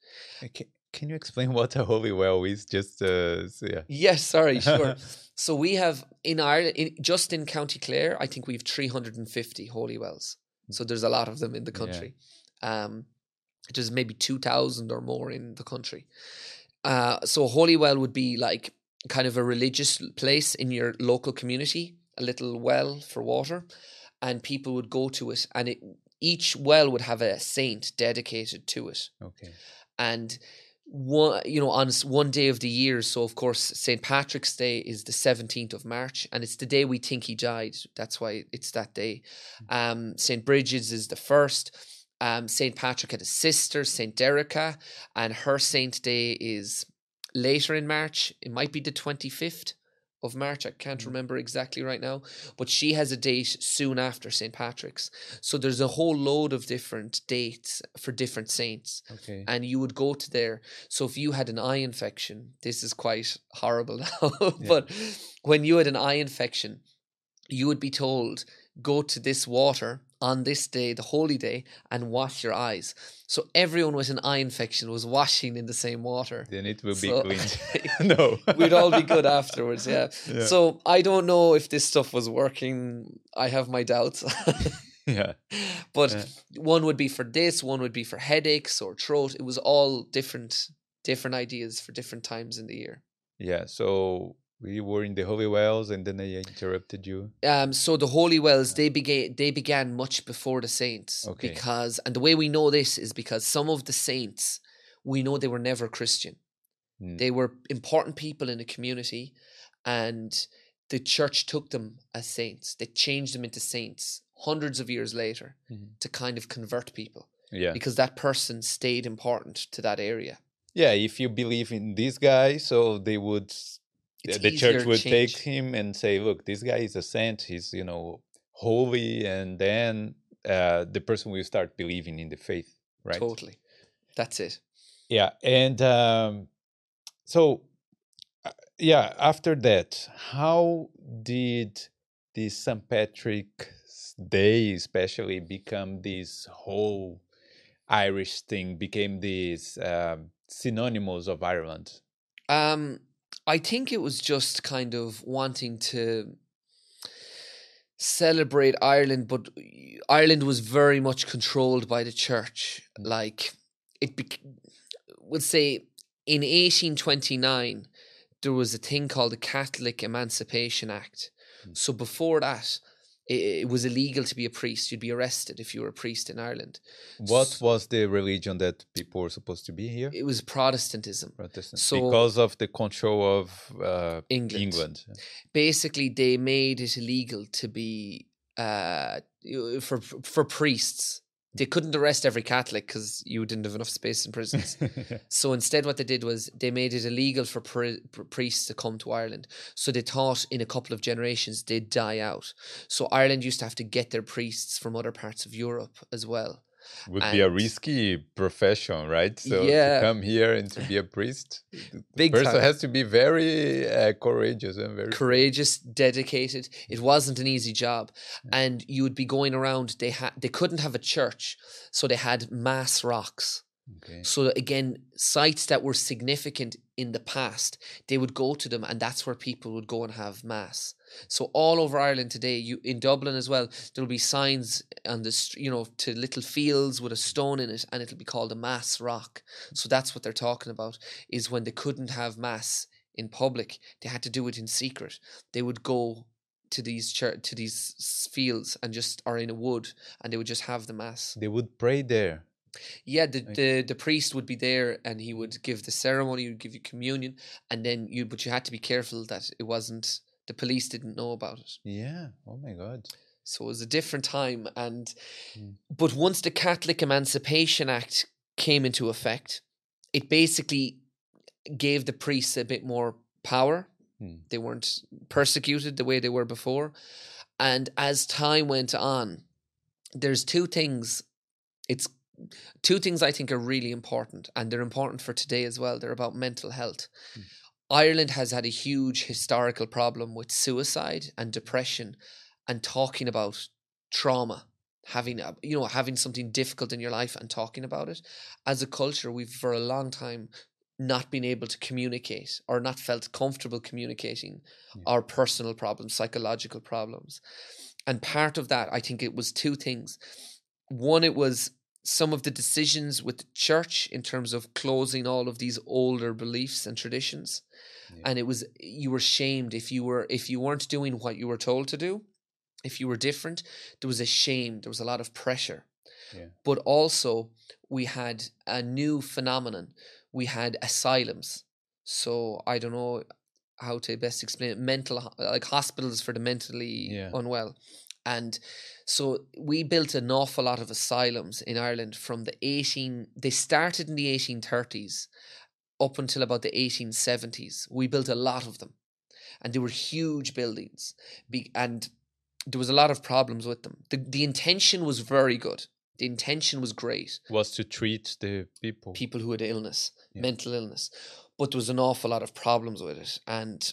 Uh, Can, can you explain what a holy well is? Just uh, so, yeah. Yes, sorry, sure. so we have in Ireland, in, just in County Clare, I think we have 350 holy wells. So there's a lot of them in the Yeah. Um, there's maybe 2,000 or more in the country. Uh, so a holy well would be like kind of a religious place in your local community, a little well for water, and people would go to it, and it, each well would have a saint dedicated to it. Okay. and one you know on one day of the year so of course st patrick's day is the 17th of march and it's the day we think he died. That's why it's that day. Um st bridget's is the first um st patrick had a sister st Darerca and her saint day is later in march it might be the 25th of march i can't Mhm. remember exactly right now but she has a date soon after st patrick's so there's a whole load of different dates for different saints Okay. and you would go to there. So if you had an eye infection, this is quite horrible now, but when you had an eye infection, you would be told, go to this water on this day, the holy day, and wash your eyes. So everyone with an eye infection was washing in the same water. Then it will be So- cleaned. no. We'd all be good afterwards, yeah. Yeah. So I don't know if this stuff was working. I have my doubts. yeah. but Yeah. one would be for this, one would be for headaches or throat. It was all different different ideas for different times in the year. Yeah. So we were in the holy wells, and then I interrupted you. Um, so the holy wells they began they began much before the saints Okay. because and the way we know this is because some of the saints we know they were never Christian. Mm. They were important people in the community, and the church took them as saints. They changed them into saints hundreds of years later Mhm. to kind of convert people Yeah. because that person stayed important to that area. Yeah. If you believe in this guy, so they would. It's the church would take him and say, "Look, this guy is a saint. He's you know holy," and then uh, the person will start believing in the faith, right? Totally. That's it. Yeah, and um, so uh, yeah, after that, how did this St. Patrick's Day, especially, become this whole Irish thing? Became these um, synonymous of Ireland? Um, I think it was just kind of wanting to celebrate Ireland, but Ireland was very much controlled by the church. Like it, bec- we'll say in 1829 there was a thing called the Catholic Emancipation Act. Mm. So before that, it, it was illegal to be a priest. You'd be arrested if you were a priest in Ireland. What S- was the religion that people were supposed to be here? It was Protestantism. Protestant. so- because of the control of uh, England. England. Basically, they made it illegal to be uh, for for priests. They couldn't arrest every Catholic because you didn't have enough space in prisons. So instead, what they did was they made it illegal for pri- pr- priests to come to Ireland. So they thought in a couple of generations they'd die out. So Ireland used to have to get their priests from other parts of Europe as well. Would be a risky profession, right? So Yeah. to come here and to be a priest, the Big person time. has to be very uh, courageous and very Courageous, dedicated. It wasn't an easy job, and you would be going around. They had they couldn't have a church, so they had mass rocks. Okay. So again, sites that were significant in the past, they would go to them, and that's where people would go and have mass. So all over Ireland today, you in Dublin as well, there will be signs on the you know to little fields with a stone in it, and it'll be called a mass rock. So that's what they're talking about is when they couldn't have mass in public, they had to do it in secret. They would go to these church to these fields and just are in a wood, and they would just have the mass. They would pray there. Yeah, the, the the priest would be there and he would give the ceremony, he would give you communion, and then you but you had to be careful that it wasn't the police didn't know about it. Yeah. Oh my God. So it was a different time and Mm. but once the Catholic Emancipation Act came into effect, it basically gave the priests a bit more power. Hmm. They weren't persecuted the way they were before. And as time went on, there's two things it's two things I think are really important and they're important for today as well. They're about mental health. Mm. Ireland has had a huge historical problem with suicide and depression and talking about trauma having a, you know having something difficult in your life and talking about it as a culture we've for a long time not been able to communicate or not felt comfortable communicating Yeah. our personal problems psychological problems and part of that i think it was two things one it was some of the decisions with the church in terms of closing all of these older beliefs and traditions Yeah. and it was you were shamed if you were if you weren't doing what you were told to do if you were different there was a shame there was a lot of pressure Yeah. but also we had a new phenomenon we had asylums so i don't know how to best explain it mental like hospitals for the mentally Yeah. unwell and so we built an awful lot of asylums in Ireland from the 18 they started in the 1830s up until about the 1870s we built a lot of them and they were huge buildings be, and there was a lot of problems with them the, the intention was very good the intention was great Was to treat the people. people who had illness, Yeah. mental illness, but there was an awful lot of problems with it. And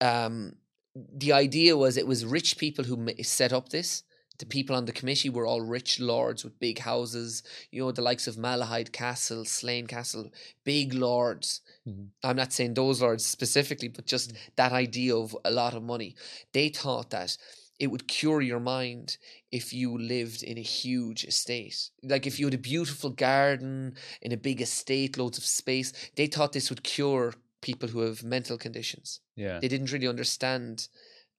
um, the idea was it was rich people who set up this. The people on the committee were all rich lords with big houses, you know, the likes of Malahide Castle, Slane Castle, big lords. Mhm. I'm not saying those lords specifically, but just that idea of a lot of money. They thought that it would cure your mind if you lived in a huge estate. Like if you had a beautiful garden in a big estate, loads of space, they thought this would cure people who have mental conditions. Yeah. They didn't really understand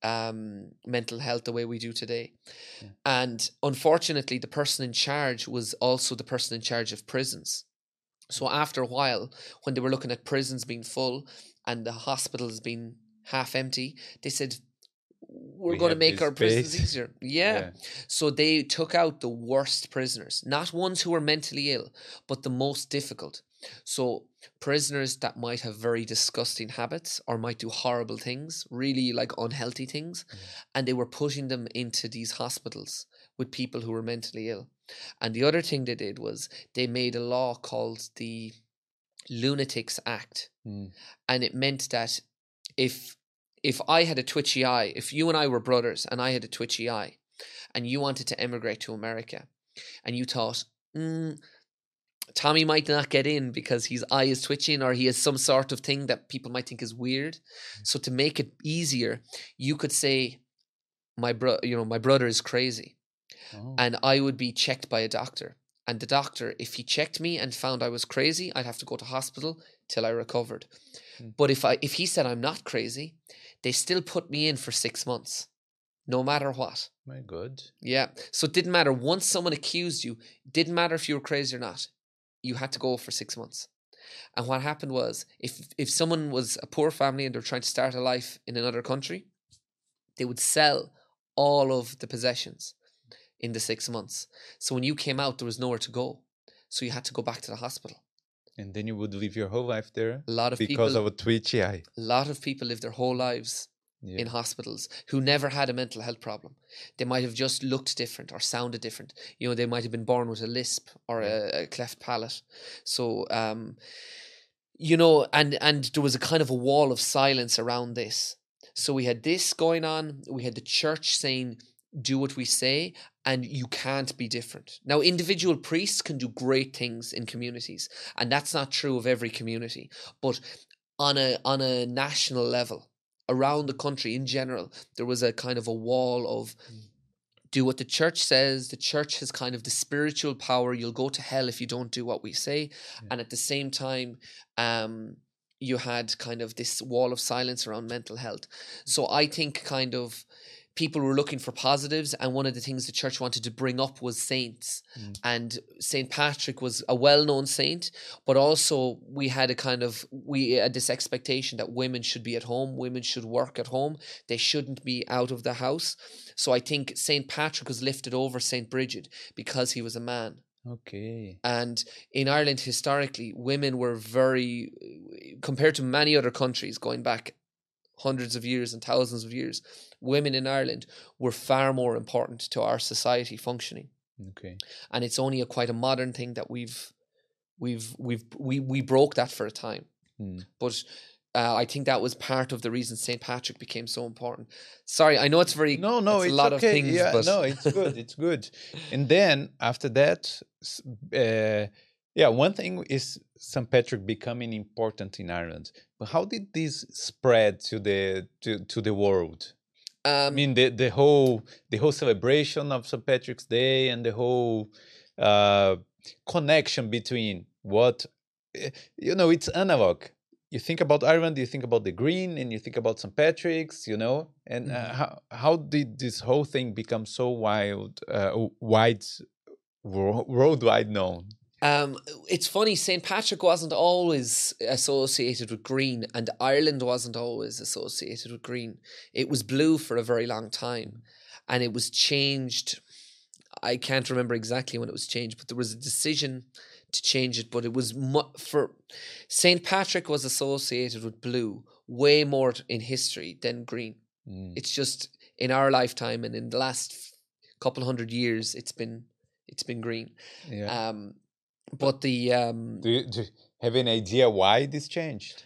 um, mental health the way we do today. Yeah. And unfortunately, the person in charge was also the person in charge of prisons. So after a while, when they were looking at prisons being full and the hospitals being half empty, they said, we're We going to make our prisons space." easier. yeah. So they took out the worst prisoners, not ones who were mentally ill, but the most difficult. So prisoners that might have very disgusting habits or might do horrible things, really like unhealthy things, Yeah. and they were putting them into these hospitals with people who were mentally ill. And the other thing they did was they made a law called the Lunatics Act Mm. and it meant that if if I had a twitchy eye, if you and I were brothers and I had a twitchy eye, and you wanted to emigrate to America, and you thought, mm, Tommy might not get in because his eye is twitching or he has some sort of thing that people might think is weird. So to make it easier, you could say, my bro, you know, my brother is crazy, Oh. and I would be checked by a doctor. And the doctor, if he checked me and found I was crazy, I'd have to go to hospital till I recovered. Mm. But if I if he said I'm not crazy, they still put me in for six months, no matter what. My good. Yeah. So it didn't matter. Once someone accused you, didn't matter if you were crazy or not, you had to go for six months. And what happened was if if someone was a poor family and they're trying to start a life in another country, they would sell all of the possessions in the six months. So when you came out, there was nowhere to go. So you had to go back to the hospital. And then you would live your whole life there A lot of because people of a twitchy eye. a lot of people live their whole lives Yeah. in hospitals who never had a mental health problem. They might have just looked different or sounded different. You know, they might have been born with a lisp or a, a cleft palate. So, um, you know, and and there was a kind of a wall of silence around this. So we had this going on. We had the church saying, "Do what we say." And you can't be different. Now, individual priests can do great things in communities, and that's not true of every community. But on a on a national level, around the country in general, there was a kind of a wall of do what the church says. The church has kind of the spiritual power. You'll go to hell if you don't do what we say. Yeah. And at the same time, um, you had kind of this wall of silence around mental health. So I think kind of people were looking for positives and one of the things the church wanted to bring up was saints Mm. and saint patrick was a well-known saint but also we had a kind of we had this expectation that women should be at home women should work at home they shouldn't be out of the house so i think saint patrick was lifted over saint bridget because he was a man Okay. and in Ireland, historically, women were very, compared to many other countries going back hundreds of years and thousands of years, women in Ireland were far more important to our society functioning. Okay. And it's only a quite a modern thing that we've, we've, we've, we, we broke that for a time. Hmm. But uh, I think that was part of the reason St. Patrick became so important. Sorry, I know it's very, No, no, it's it's, a lot okay. of things, yeah, no, it's good. It's good. and then after that, uh, yeah, one thing is St. Patrick becoming important in Ireland. But how did this spread to the to, to the world? I um, mean, the the whole the whole celebration of St. Patrick's Day and the whole uh, connection between what eh, you know, it's analog. You think about Ireland, you think about the green, and you think about St. Patrick's, you know. And uh, Mhm. how how did this whole thing become so wild, uh, wide, wor- worldwide known? Um, it's funny. Saint Patrick wasn't always associated with green, and Ireland wasn't always associated with green. It was blue for a very long time, and it was changed. I can't remember exactly when it was changed, but there was a decision to change it. But it was mu- for Saint Patrick was associated with blue way more in history than green. Mm. It's just in our lifetime and in the last couple hundred years, it's been it's been green. Yeah. Um, but the um, do, you, do you have an idea why this changed?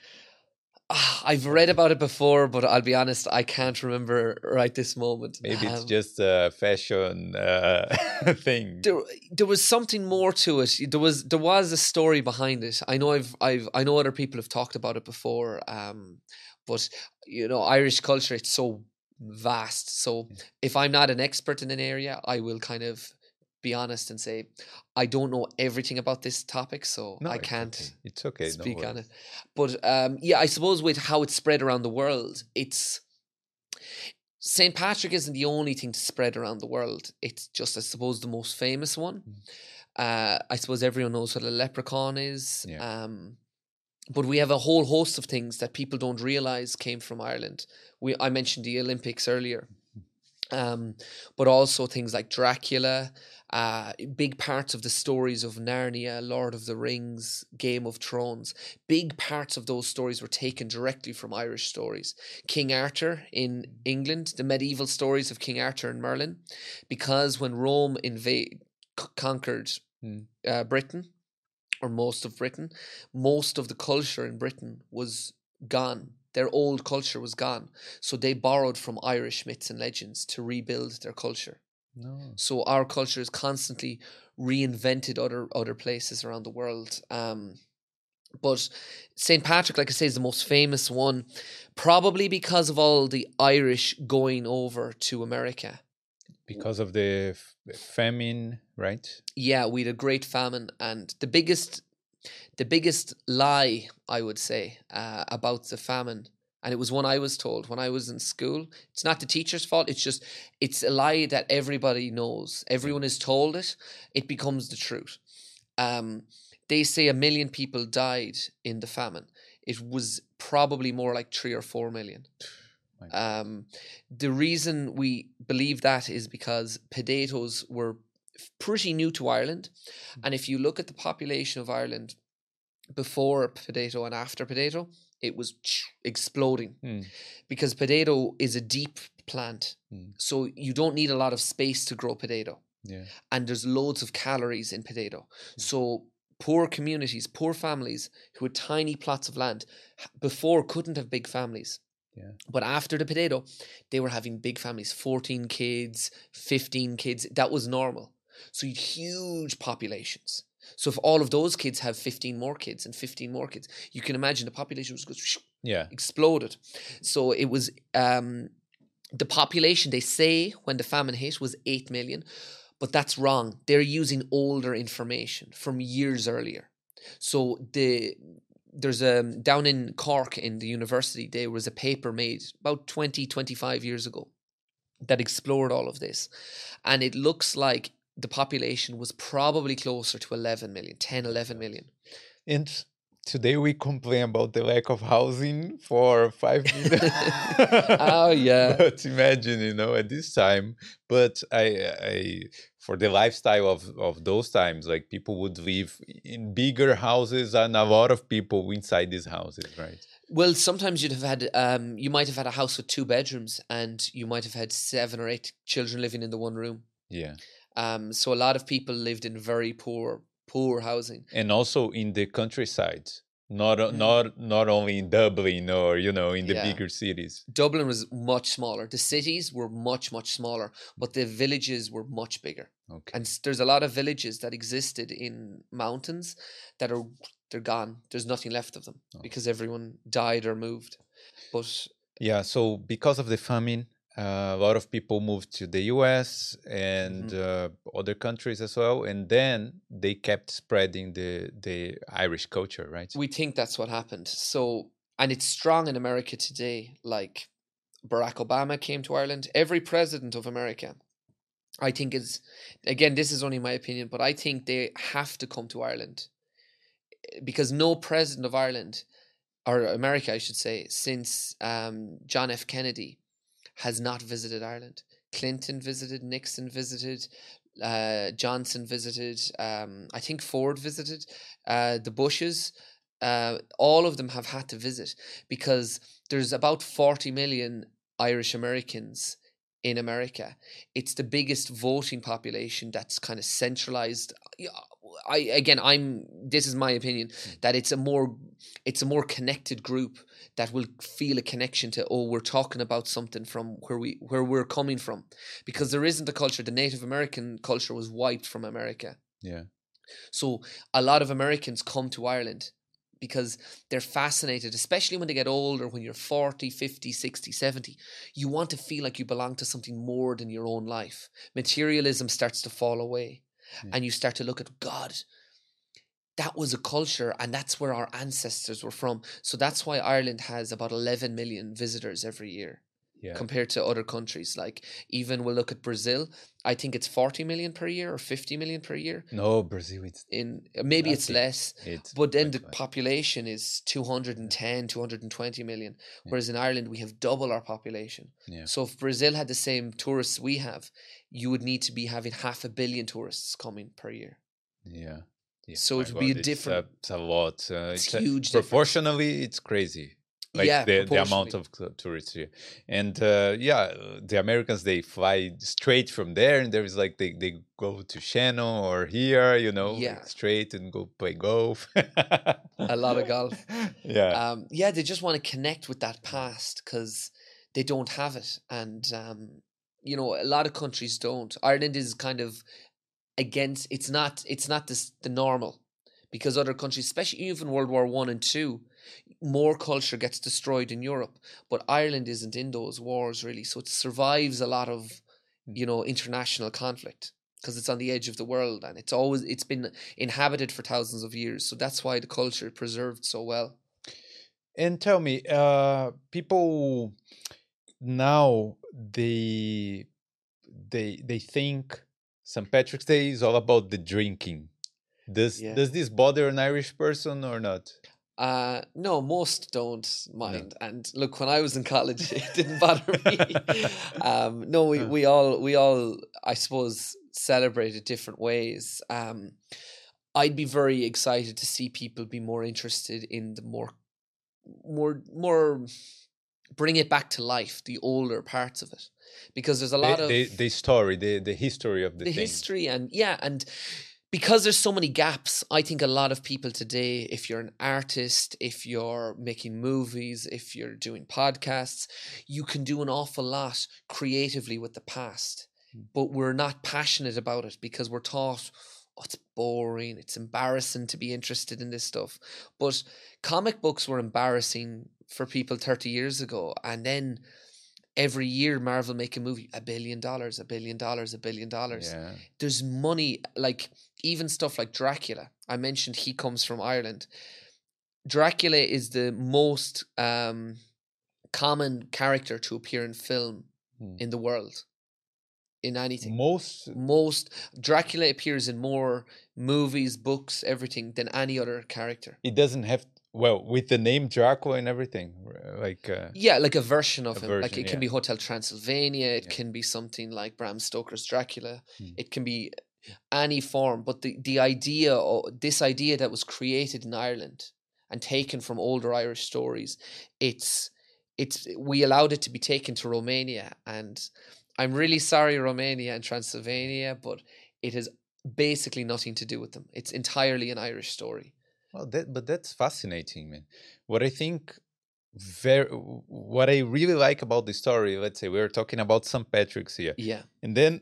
ah, I've read about it before, but I'll be honest, I can't remember right this moment. Maybe it's Um, just a fashion uh, thing. there, there was something more to it. There was there was a story behind it. I know I've I've I know other people have talked about it before. Um, but you know, Irish culture it's so vast. So if I'm not an expert in an area, I will kind of be honest and say I don't know everything about this topic, so No, I can't. okay. It's okay. no speak on it. But um, yeah, I suppose with how it's spread around the world, it's St. Patrick isn't the only thing to spread around the world. It's just, I suppose, the most famous one. Mm. Uh, I suppose everyone knows what a leprechaun is. Yeah. Um, but we have a whole host of things that people don't realize came from Ireland. We I mentioned the Olympics earlier. Um, but also things like Dracula, uh, big parts of the stories of Narnia, Lord of the Rings, Game of Thrones. Big parts of those stories were taken directly from Irish stories. King Arthur in England, the medieval stories of King Arthur and Merlin, because when Rome invade conquered Mm. uh, Britain, or most of Britain, most of the culture in Britain was gone. Their old culture was gone. So they borrowed from Irish myths and legends to rebuild their culture. No. So our culture is constantly reinvented other other places around the world. Um, But St. Patrick, like I say, is the most famous one, probably because of all the Irish going over to America. Because of the f- famine, right? Yeah, we had a great famine, and the biggest, the biggest lie I would say uh, about the famine, and it was one I was told when I was in school. It's not the teacher's fault. It's just it's a lie that everybody knows. Everyone is told it. It becomes the truth. Um, they say a million people died in the famine. It was probably more like three or four million. Um, the reason we believe that is because potatoes were pretty new to Ireland. And if you look at the population of Ireland before potato and after potato, it was exploding Hmm. because potato is a deep plant. Mm. So you don't need a lot of space to grow potato Yeah. and there's loads of calories in potato. Mm. So poor communities, poor families who had tiny plots of land before couldn't have big families. Yeah. But after the potato, they were having big families, 14 kids, 15 kids. That was normal. So huge populations. So if all of those kids have 15 more kids and 15 more kids, you can imagine the population was goes Yeah. exploded. So it was um, the population they say when the famine hit was 8 million, but that's wrong. They're using older information from years earlier. So the there's a down in Cork in the university there was a paper made about 20 25 years ago that explored all of this and it looks like the population was probably closer to 11 million 10 11 million And today we complain about the lack of housing for five million. Oh, yeah. But imagine, you know, at this time, but I, I, for the lifestyle of of those times, like people would live in bigger houses and a lot of people inside these houses, right? Well, sometimes you'd have had, um, you might have had a house with two bedrooms, and you might have had seven or eight children living in the one room. Yeah. Um, so a lot of people lived in very poor, poor housing. and also in the countryside not o- Mm. not not only in dublin or you know in the Yeah. bigger cities Dublin was much smaller. The cities were much, much smaller, but the villages were much bigger. okay And there's a lot of villages that existed in mountains that are they're gone. There's nothing left of them Oh. because everyone died or moved. But yeah so because of the famine uh, a lot of people moved to the us and uh, other countries as well and then they kept spreading the the irish culture right we think that's what happened. So, and it's strong in America today. Like Barack Obama came to Ireland. Every president of America, I think, is again, this is only my opinion, but I think they have to come to Ireland eh, because no president of Ireland or America, I should say, since um, John F. Kennedy has not visited Ireland. Clinton visited, Nixon visited, uh, Johnson visited, um, I think Ford visited, uh, the Bushes, uh, all of them have had to visit because there's about 40 million Irish Americans in America. It's the biggest voting population that's kind of centralized. I again, I'm. This is my opinion that it's a more, it's a more connected group that will feel a connection to. Oh, we're talking about something from where we where we're coming from, because there isn't a culture. The Native American culture was wiped from America. yeah So a lot of Americans come to Ireland because they're fascinated, especially when they get older, when you're 40, 50, 60, 70. You want to feel like you belong to something more than your own life. Materialism starts to fall away, Yeah. and you start to look at God. That was a culture, and that's where our ancestors were from. So that's why Ireland has about 11 million visitors every year yeah. compared to other countries. Like, even we'll look at Brazil, I think it's 40 million per year or 50 million per year. No brazil it's in maybe it's less it's but then the quite- population is 210 220 million Yeah. whereas in ireland we have double our population. Yeah. So if brazil had the same tourists we have you would need to be having half a billion tourists coming per year. Yeah. Yeah So it would be a it's different- it's a lot. Uh, it's a- huge difference. proportionally it's crazy like yeah the, the amount of tourists here. And uh, yeah the americans they fly straight from there and there is like they, they go to shannon or here you know Yeah. straight and go play golf. A lot of golf. Yeah. Um, yeah they just want to connect with that past because they don't have it and um, you know a lot of countries don't. Ireland is kind of against it's not it's not this the normal because other countries, especially even World War One and Two, more culture gets destroyed in Europe. But Ireland isn't in those wars really, so it survives a lot of you know international conflict because it's on the edge of the world and it's always it's been inhabited for thousands of years. So that's why the culture preserved so well. And tell me, uh, people now they they they think St. Patrick's Day is all about the drinking. Does Yeah. does this bother an Irish person or not? Uh, no, most don't mind. And look, when I was in college, it didn't bother me. um, no, we, we all we all I suppose celebrated different ways. Um, I'd be very excited to see people be more interested in the more more more bring it back to life, the older parts of it, because there's a lot the, of the, the story, the, the history of the, the thing. history and yeah and because there's so many gaps i think a lot of people today if you're an artist if you're making movies if you're doing podcasts you can do an awful lot creatively with the past Mm. but we're not passionate about it because we're taught oh, it's boring it's embarrassing to be interested in this stuff but comic books were embarrassing for people 30 years ago and then every year marvel make a movie a billion dollars a billion dollars a billion dollars Yeah. there's money like even stuff like Dracula. I mentioned he comes from Ireland. Dracula is the most um, common character to appear in film Hmm. in the world. In anything. Most Most Dracula appears in more movies, books, everything than any other character. it doesn't have well with the name Dracula and everything. Like uh, Yeah, like a version of A him. like version, it can be Hotel Transylvania. It Yeah. can be something like Bram Stoker's Dracula. Hmm. It can be any form. But the the idea, or this idea that was created in Ireland and taken from older Irish stories, it's it's we allowed it to be taken to Romania, and I'm really sorry, Romania and Transylvania, but it has basically nothing to do with them. It's entirely an Irish story. Well, that but that's fascinating, man. What I think very what I really like about the story, let's say we're talking about St. Patrick's here. Yeah, And then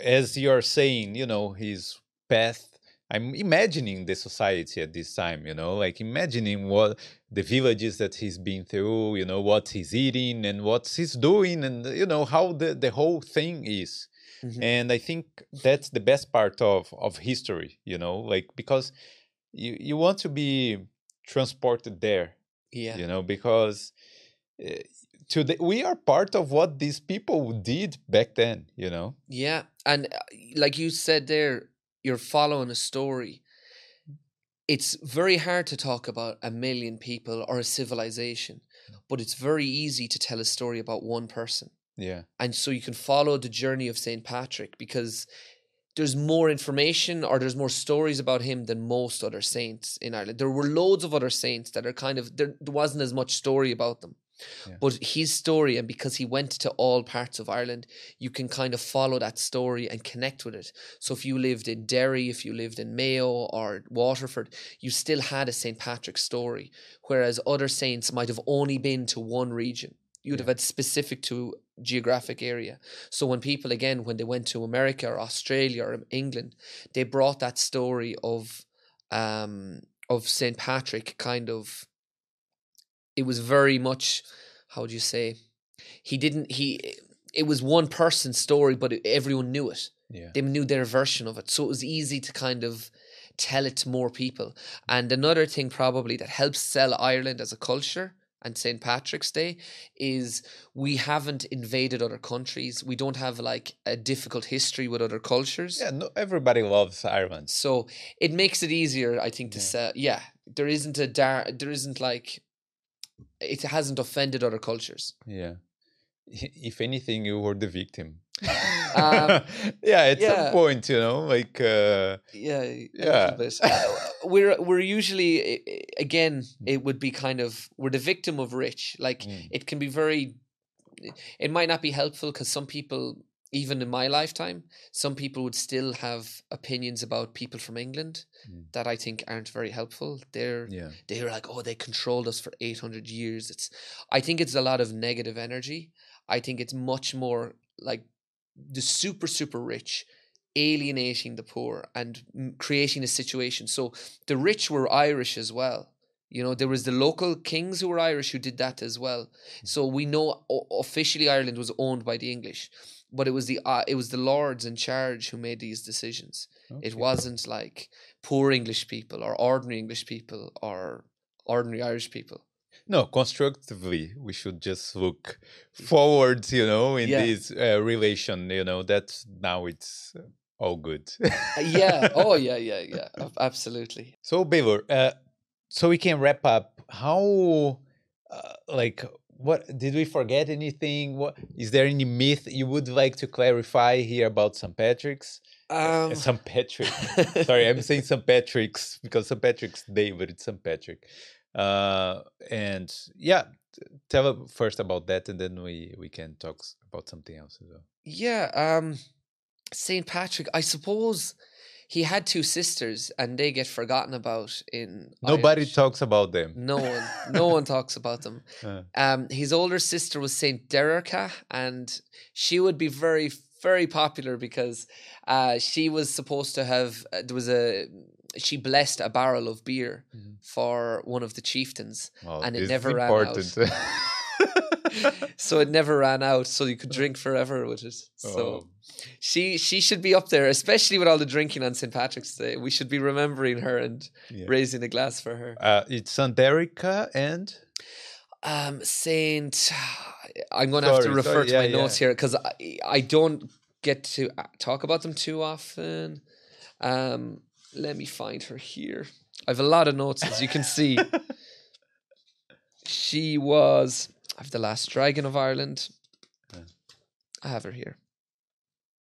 as you're saying, you know, his path I'm imagining the society at this time, you know, like imagining what the villages that he's been through, you know, what he's eating and what he's doing and you know how the, the whole thing is. Mhm. And I think that's the best part of of history, you know, like because you you want to be transported there yeah, you know because uh, today we are part of what these people did back then you know Yeah, and uh, like you said there, you're following a story. It's very hard to talk about a million people or a civilization, but it's very easy to tell a story about one person. yeah And so you can follow the journey of St. Patrick because there's more information or there's more stories about him than most other saints in Ireland. There were loads of other saints that are kind of there, there wasn't as much story about them. Yeah. But his story, and because he went to all parts of Ireland, you can kind of follow that story and connect with it. So if you lived in Derry, if you lived in Mayo or Waterford, you still had a St. Patrick story, whereas other saints might have only been to one region. You'd have had specific to geographic area. So when people again, when they went to America or Australia or England, they brought that story of um of St. Patrick kind of it was very much how would you say he didn't he it was one person's story but everyone knew it yeah they knew their version of it so it was easy to kind of tell it to more people and another thing probably that helps sell ireland as a culture and st patrick's day is we haven't invaded other countries. We don't have like a difficult history with other cultures. Yeah no, everybody loves ireland. So it makes it easier i think to Yeah. sell yeah there isn't a dar- there isn't like it hasn't offended other cultures. Yeah. If anything you were the victim Um, yeah at yeah. some point you know like uh yeah Yeah. Uh, we're we're usually again it would be kind of we're the victim of rich. Like mm, it can be very it might not be helpful because some people even in my lifetime some people would still have opinions about people from england Mm. that i think aren't very helpful. They're yeah. they're like oh they controlled us for 800 years. It's i think it's a lot of negative energy. I think it's much more like the super super rich alienating the poor and creating a situation. So the rich were Irish as well. You know, there was the local kings who were Irish who did that as well. So we know officially Ireland was owned by the English, but it was the uh, it was the lords in charge who made these decisions. It wasn't like poor English people or ordinary English people or ordinary Irish people. No, constructively, we should just look forward, you know, in Yeah. this uh, relation, you know, that now it's uh, all good. Uh, yeah. Oh, yeah, yeah, yeah. Absolutely. so, Balor, uh, so we can wrap up. How, uh, like, what did we forget anything? What is there any myth you would like to clarify here about St. Patrick's? Uh, Um, St. Patrick. Sorry, I'm saying St. Patrick's because St. Patrick's Day, but it's St. Patrick. Uh, and yeah, tell first about that, and then we we can talk about something else as well. Yeah, um Saint Patrick, I suppose he had two sisters and they get forgotten about in Nobody Irish. talks about them. No one no one talks about them. Uh, Um his older sister was Saint Darerca and she would be very very popular because uh she was supposed to have uh, there was a she blessed a barrel of beer Mhm. for one of the chieftains And it never ran out. so it never ran out so you could drink forever with it so Oh. She she should be up there, especially with all the drinking on St. Patrick's Day. We should be remembering her and Yeah. raising a glass for her. Uh, it's Saint Erica and Um, Saint, I'm going to have to refer sorry, to yeah, my yeah. notes here because I, I don't get to uh, talk about them too often. Um, let me find her here. I have a lot of notes, as you can see. she was I have the last dragon of Ireland. Yeah. I have her here.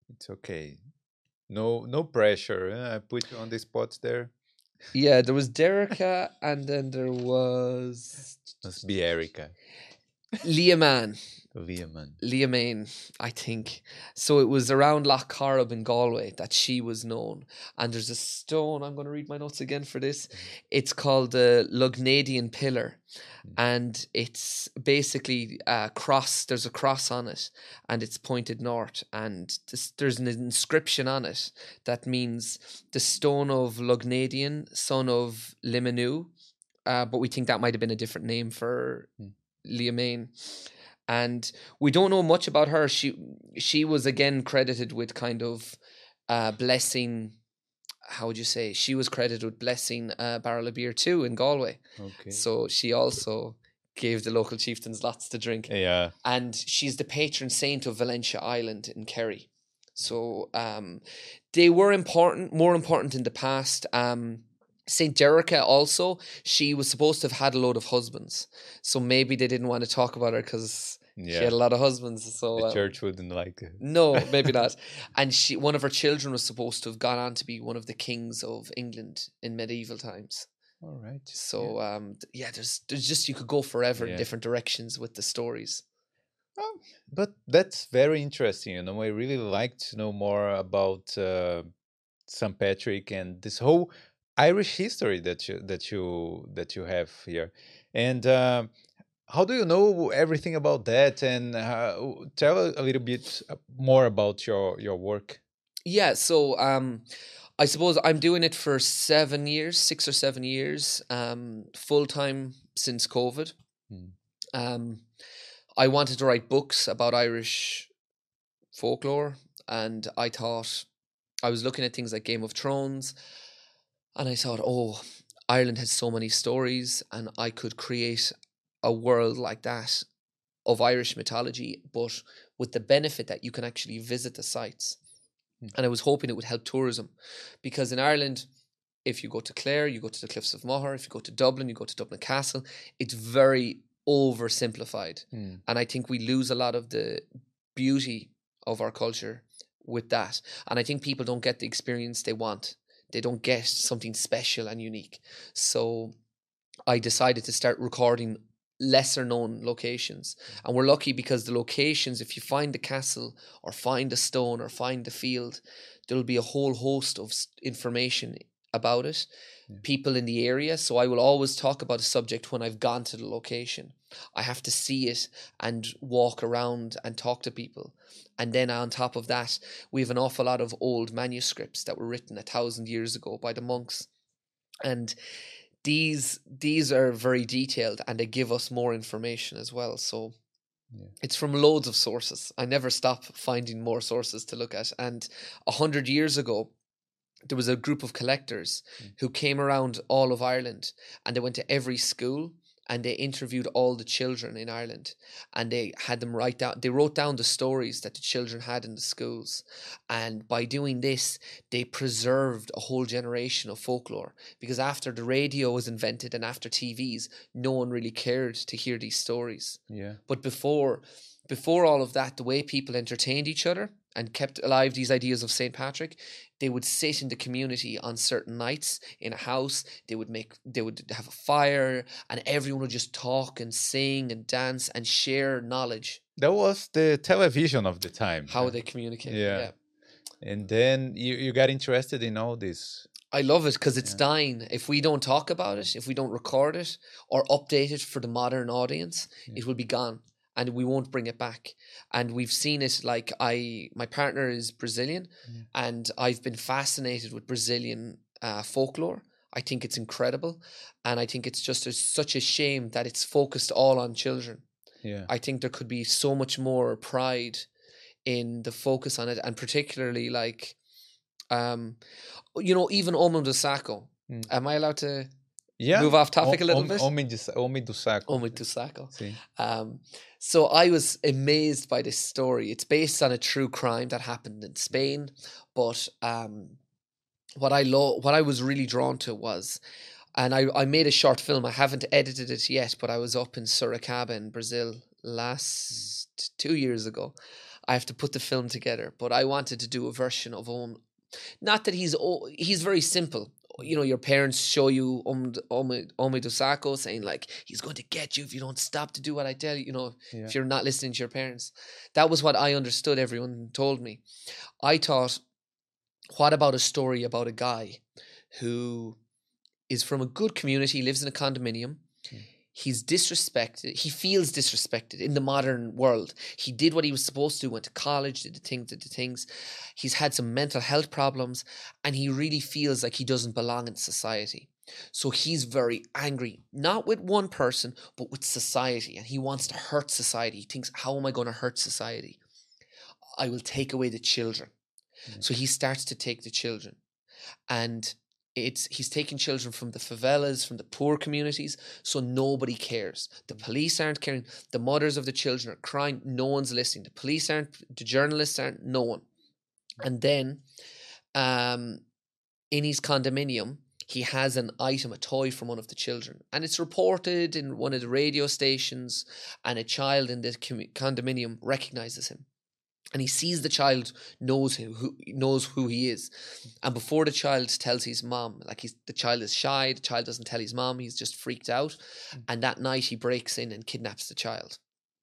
it's okay. No, no pressure. uh, I put you on the spot there. Yeah, there was Darerca, and then there was Must be Erica. Liaman. Liaman. Liamain, I think. So it was around Loch Corrib in Galway that she was known. And there's a stone, I'm going to read my notes again for this. Mm-hmm. It's called the Lugnaedon Pillar. Mm. And it's basically a cross, there's a cross on it, and it's pointed north. And this, there's an inscription on it that means the stone of Lugnaedon, son of Limanu. Uh, but we think that might have been a different name for. Mm. Liamain and we don't know much about her. She she was again credited with kind of uh, blessing. How would you say? She was credited with blessing uh, barrel of beer too in Galway. Okay. So she also gave the local chieftains lots to drink, yeah. and she's the patron saint of Valentia Island in Kerry. So um, they were important, more important in the past. Um, Saint Darerca also, she was supposed to have had a load of husbands, so maybe they didn't want to talk about her because she had a lot of husbands. So The um, church wouldn't like it. no, maybe not. And she, one of her children, was supposed to have gone on to be one of the kings of England in medieval times. All right. So um, yeah, there's there's just you could go forever Yeah. in different directions with the stories. Oh, but that's very interesting. You know, I really like to know more about uh, St. Patrick and this whole Irish history that you that you that you have here. And um how do you know everything about that? And uh, tell a, little bit uh, more about your your work. Yeah, so um, I suppose I'm doing it for seven years, six or seven years, um, full time since COVID. Mm. Um, I wanted to write books about Irish folklore, and I thought I was looking at things like Game of Thrones, and I thought, oh, Ireland has so many stories, and I could create a world like that of Irish mythology, but with the benefit that you can actually visit the sites. And I was hoping it would help tourism because in Ireland, if you go to Clare, you go to the Cliffs of Moher, if you go to Dublin, you go to Dublin Castle, it's very oversimplified. Mm. And I think we lose a lot of the beauty of our culture with that. And I think people don't get the experience they want. They don't get something special and unique. So I decided to start recording lesser known locations. And we're lucky because the locations, if you find the castle or find a stone or find the field, there'll be a whole host of information about it, Yeah. people in the area. So I will always talk about a subject when I've gone to the location. I have to see it and walk around and talk to people. And then on top of that, we have an awful lot of old manuscripts that were written a thousand years ago by the monks. And these these are very detailed and they give us more information as well. So Yeah. it's from loads of sources. I never stop finding more sources to look at. And a hundred years ago, there was a group of collectors Mm. who came around all of Ireland and they went to every school and they interviewed all the children in Ireland and they had them write down they wrote down the stories that the children had in the schools and by doing this they preserved a whole generation of folklore because after the radio was invented and after TVs no one really cared to hear these stories Yeah. but before before all of that, the way people entertained each other and kept alive these ideas of St. Patrick, they would sit in the community on certain nights in a house. They would make they would have a fire and everyone would just talk and sing and dance and share knowledge, That was the television of the time. how they communicate. Yeah. And then you, you got interested in all this. I love it because it's Yeah. dying. If we don't talk about it, if we don't record it or update it for the modern audience, Yeah. it will be gone and we won't bring it back. And we've seen it like I, my partner is Brazilian Yeah. and I've been fascinated with Brazilian uh, folklore. I think it's incredible. And I think it's just a, such a shame that it's focused all on children. Yeah. I think there could be so much more pride in the focus on it, and particularly like, um, you know, even Omo do Saco. Mm. Am I allowed to Yeah. move off topic a little hom- bit? Homem, de, homem do saco. Omo do Saco. Um, so I was amazed by this story. It's based on a true crime that happened in Spain, but um, what I lo- what I was really drawn to was, and I, I made a short film. I haven't edited it yet, but I was up in Sorocaba in Brazil last two years ago. I have to put the film together, but I wanted to do a version of Om. Not that he's o- he's very simple. You know, your parents show you Om Om Ome Dosako saying like he's going to get you if you don't stop to do what I tell you. You know, Yeah. if you're not listening to your parents. That was what I understood. Everyone told me. I thought, what about a story about a guy who is from a good community, lives in a condominium. Mm. He's disrespected. He feels disrespected in the modern world. He did what he was supposed to, went to college, did the things, did the things. He's had some mental health problems, and he really feels like he doesn't belong in society. So he's very angry, not with one person, but with society. And he wants to hurt society. He thinks, how am I going to hurt society? I will take away the children. Yeah. So he starts to take the children. And it's he's taking children from the favelas, from the poor communities, so nobody cares. The police aren't caring. The mothers of the children are crying. No one's listening. The police aren't. The journalists aren't. No one. And then, um, in his condominium, he has an item, a toy from one of the children, and it's reported in one of the radio stations. And a child in the condominium recognizes him, and he sees the child knows him, who knows who he is. And before the child tells his mom, like he's the child is shy, the child doesn't tell his mom, he's just freaked out. Mm. And that night he breaks in and kidnaps the child.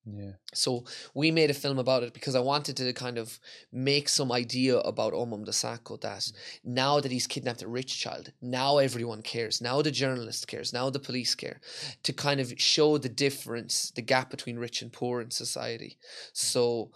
Yeah. So we made a film about it because I wanted to kind of make some idea about Omam Dasako that mm. now that he's kidnapped a rich child, now everyone cares. Now the journalist cares. Now the police care. To kind of show the difference, the gap between rich and poor in society. Mm. So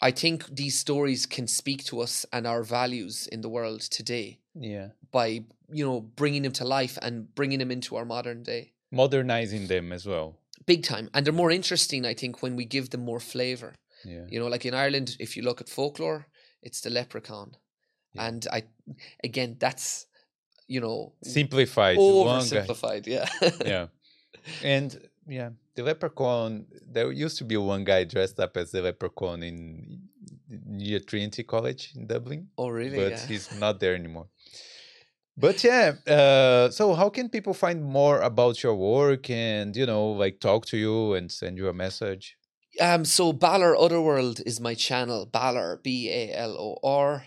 I think these stories can speak to us and our values in the world today Yeah. by, you know, bringing them to life and bringing them into our modern day. Modernizing them as well. Big time. And they're more interesting, I think, when we give them more flavor. Yeah. You know, like in Ireland, if you look at folklore, it's the leprechaun. Yeah. And I, again, that's, you know, Simplified. oversimplified. Yeah. yeah. And yeah, the leprechaun, there used to be one guy dressed up as the leprechaun in near Trinity College in Dublin, oh, really? but yeah. he's not there anymore. But yeah, uh, so how can people find more about your work and you know, like talk to you and send you a message? Um, so Balor Otherworld is my channel. Balor, B A L O R.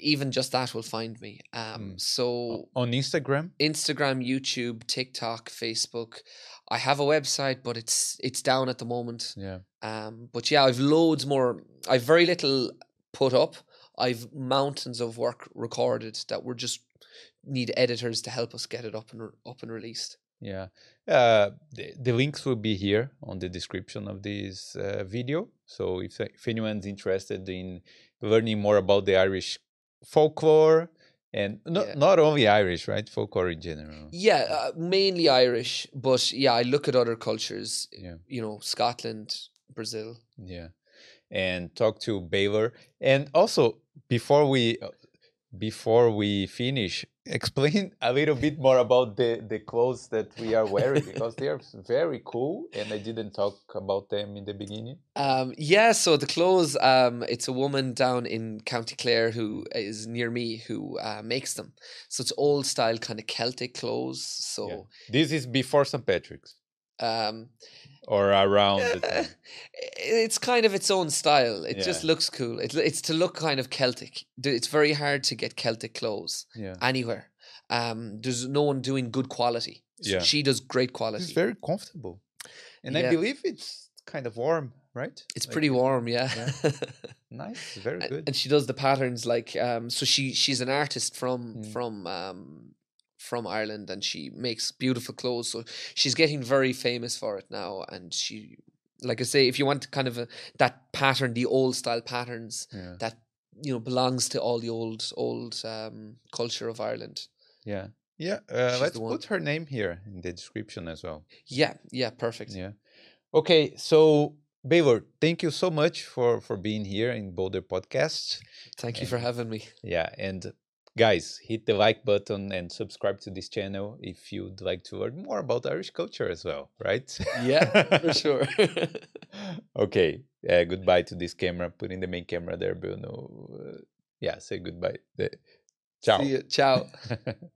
Even just that will find me. Um, Mm. so On Instagram? Instagram, YouTube, TikTok, Facebook. I have a website, but it's it's down at the moment. Yeah. Um, but yeah, I've loads more. I've very little put up I've mountains of work recorded that we're just need editors to help us get it up and re- up and released. Yeah. Uh, the, the links will be here on the description of this uh, video. So if, if anyone's interested in learning more about the Irish folklore, and not Yeah. not only Irish, right? Folklore in general. Yeah, uh, mainly Irish, but yeah, I look at other cultures. Yeah. You know, Scotland, Brazil. Yeah, and talk to Balor. And also, before we uh, before we finish, explain a little bit more about the the clothes that we are wearing because they are very cool, and I didn't talk about them in the beginning. Um, yeah, so the clothes, um, it's a woman down in County Clare who is near me who uh, makes them. So it's old style kind of Celtic clothes. So Yeah. This is before St. Patrick's um, or around uh, it's kind of its own style. It just looks cool. It, it's to look kind of Celtic. It's very hard to get Celtic clothes Yeah, anywhere. Um, there's no one doing good quality. So Yeah. She does great quality. it's very comfortable, and I believe it's kind of warm, right? It's Like, pretty warm, yeah. nice, very good. and she does the patterns like um so she she's an artist from Mm. from um from Ireland and she makes beautiful clothes so she's getting very famous for it now and she like I say if you want kind of a, that pattern the old style patterns Yeah, that you know belongs to all the old old um culture of Ireland yeah, yeah. Uh, let's put her name here in the description as well. yeah yeah perfect Yeah. Okay, so Balor, thank you so much for for being here in Bolder Podcast. thank you for having me Yeah, and guys, hit the like button and subscribe to this channel if you'd like to learn more about Irish culture as well, right? yeah for sure okay, uh, goodbye to this camera. Putting the main camera there, Bruno. Uh, yeah, say goodbye. The- Ciao. Ciao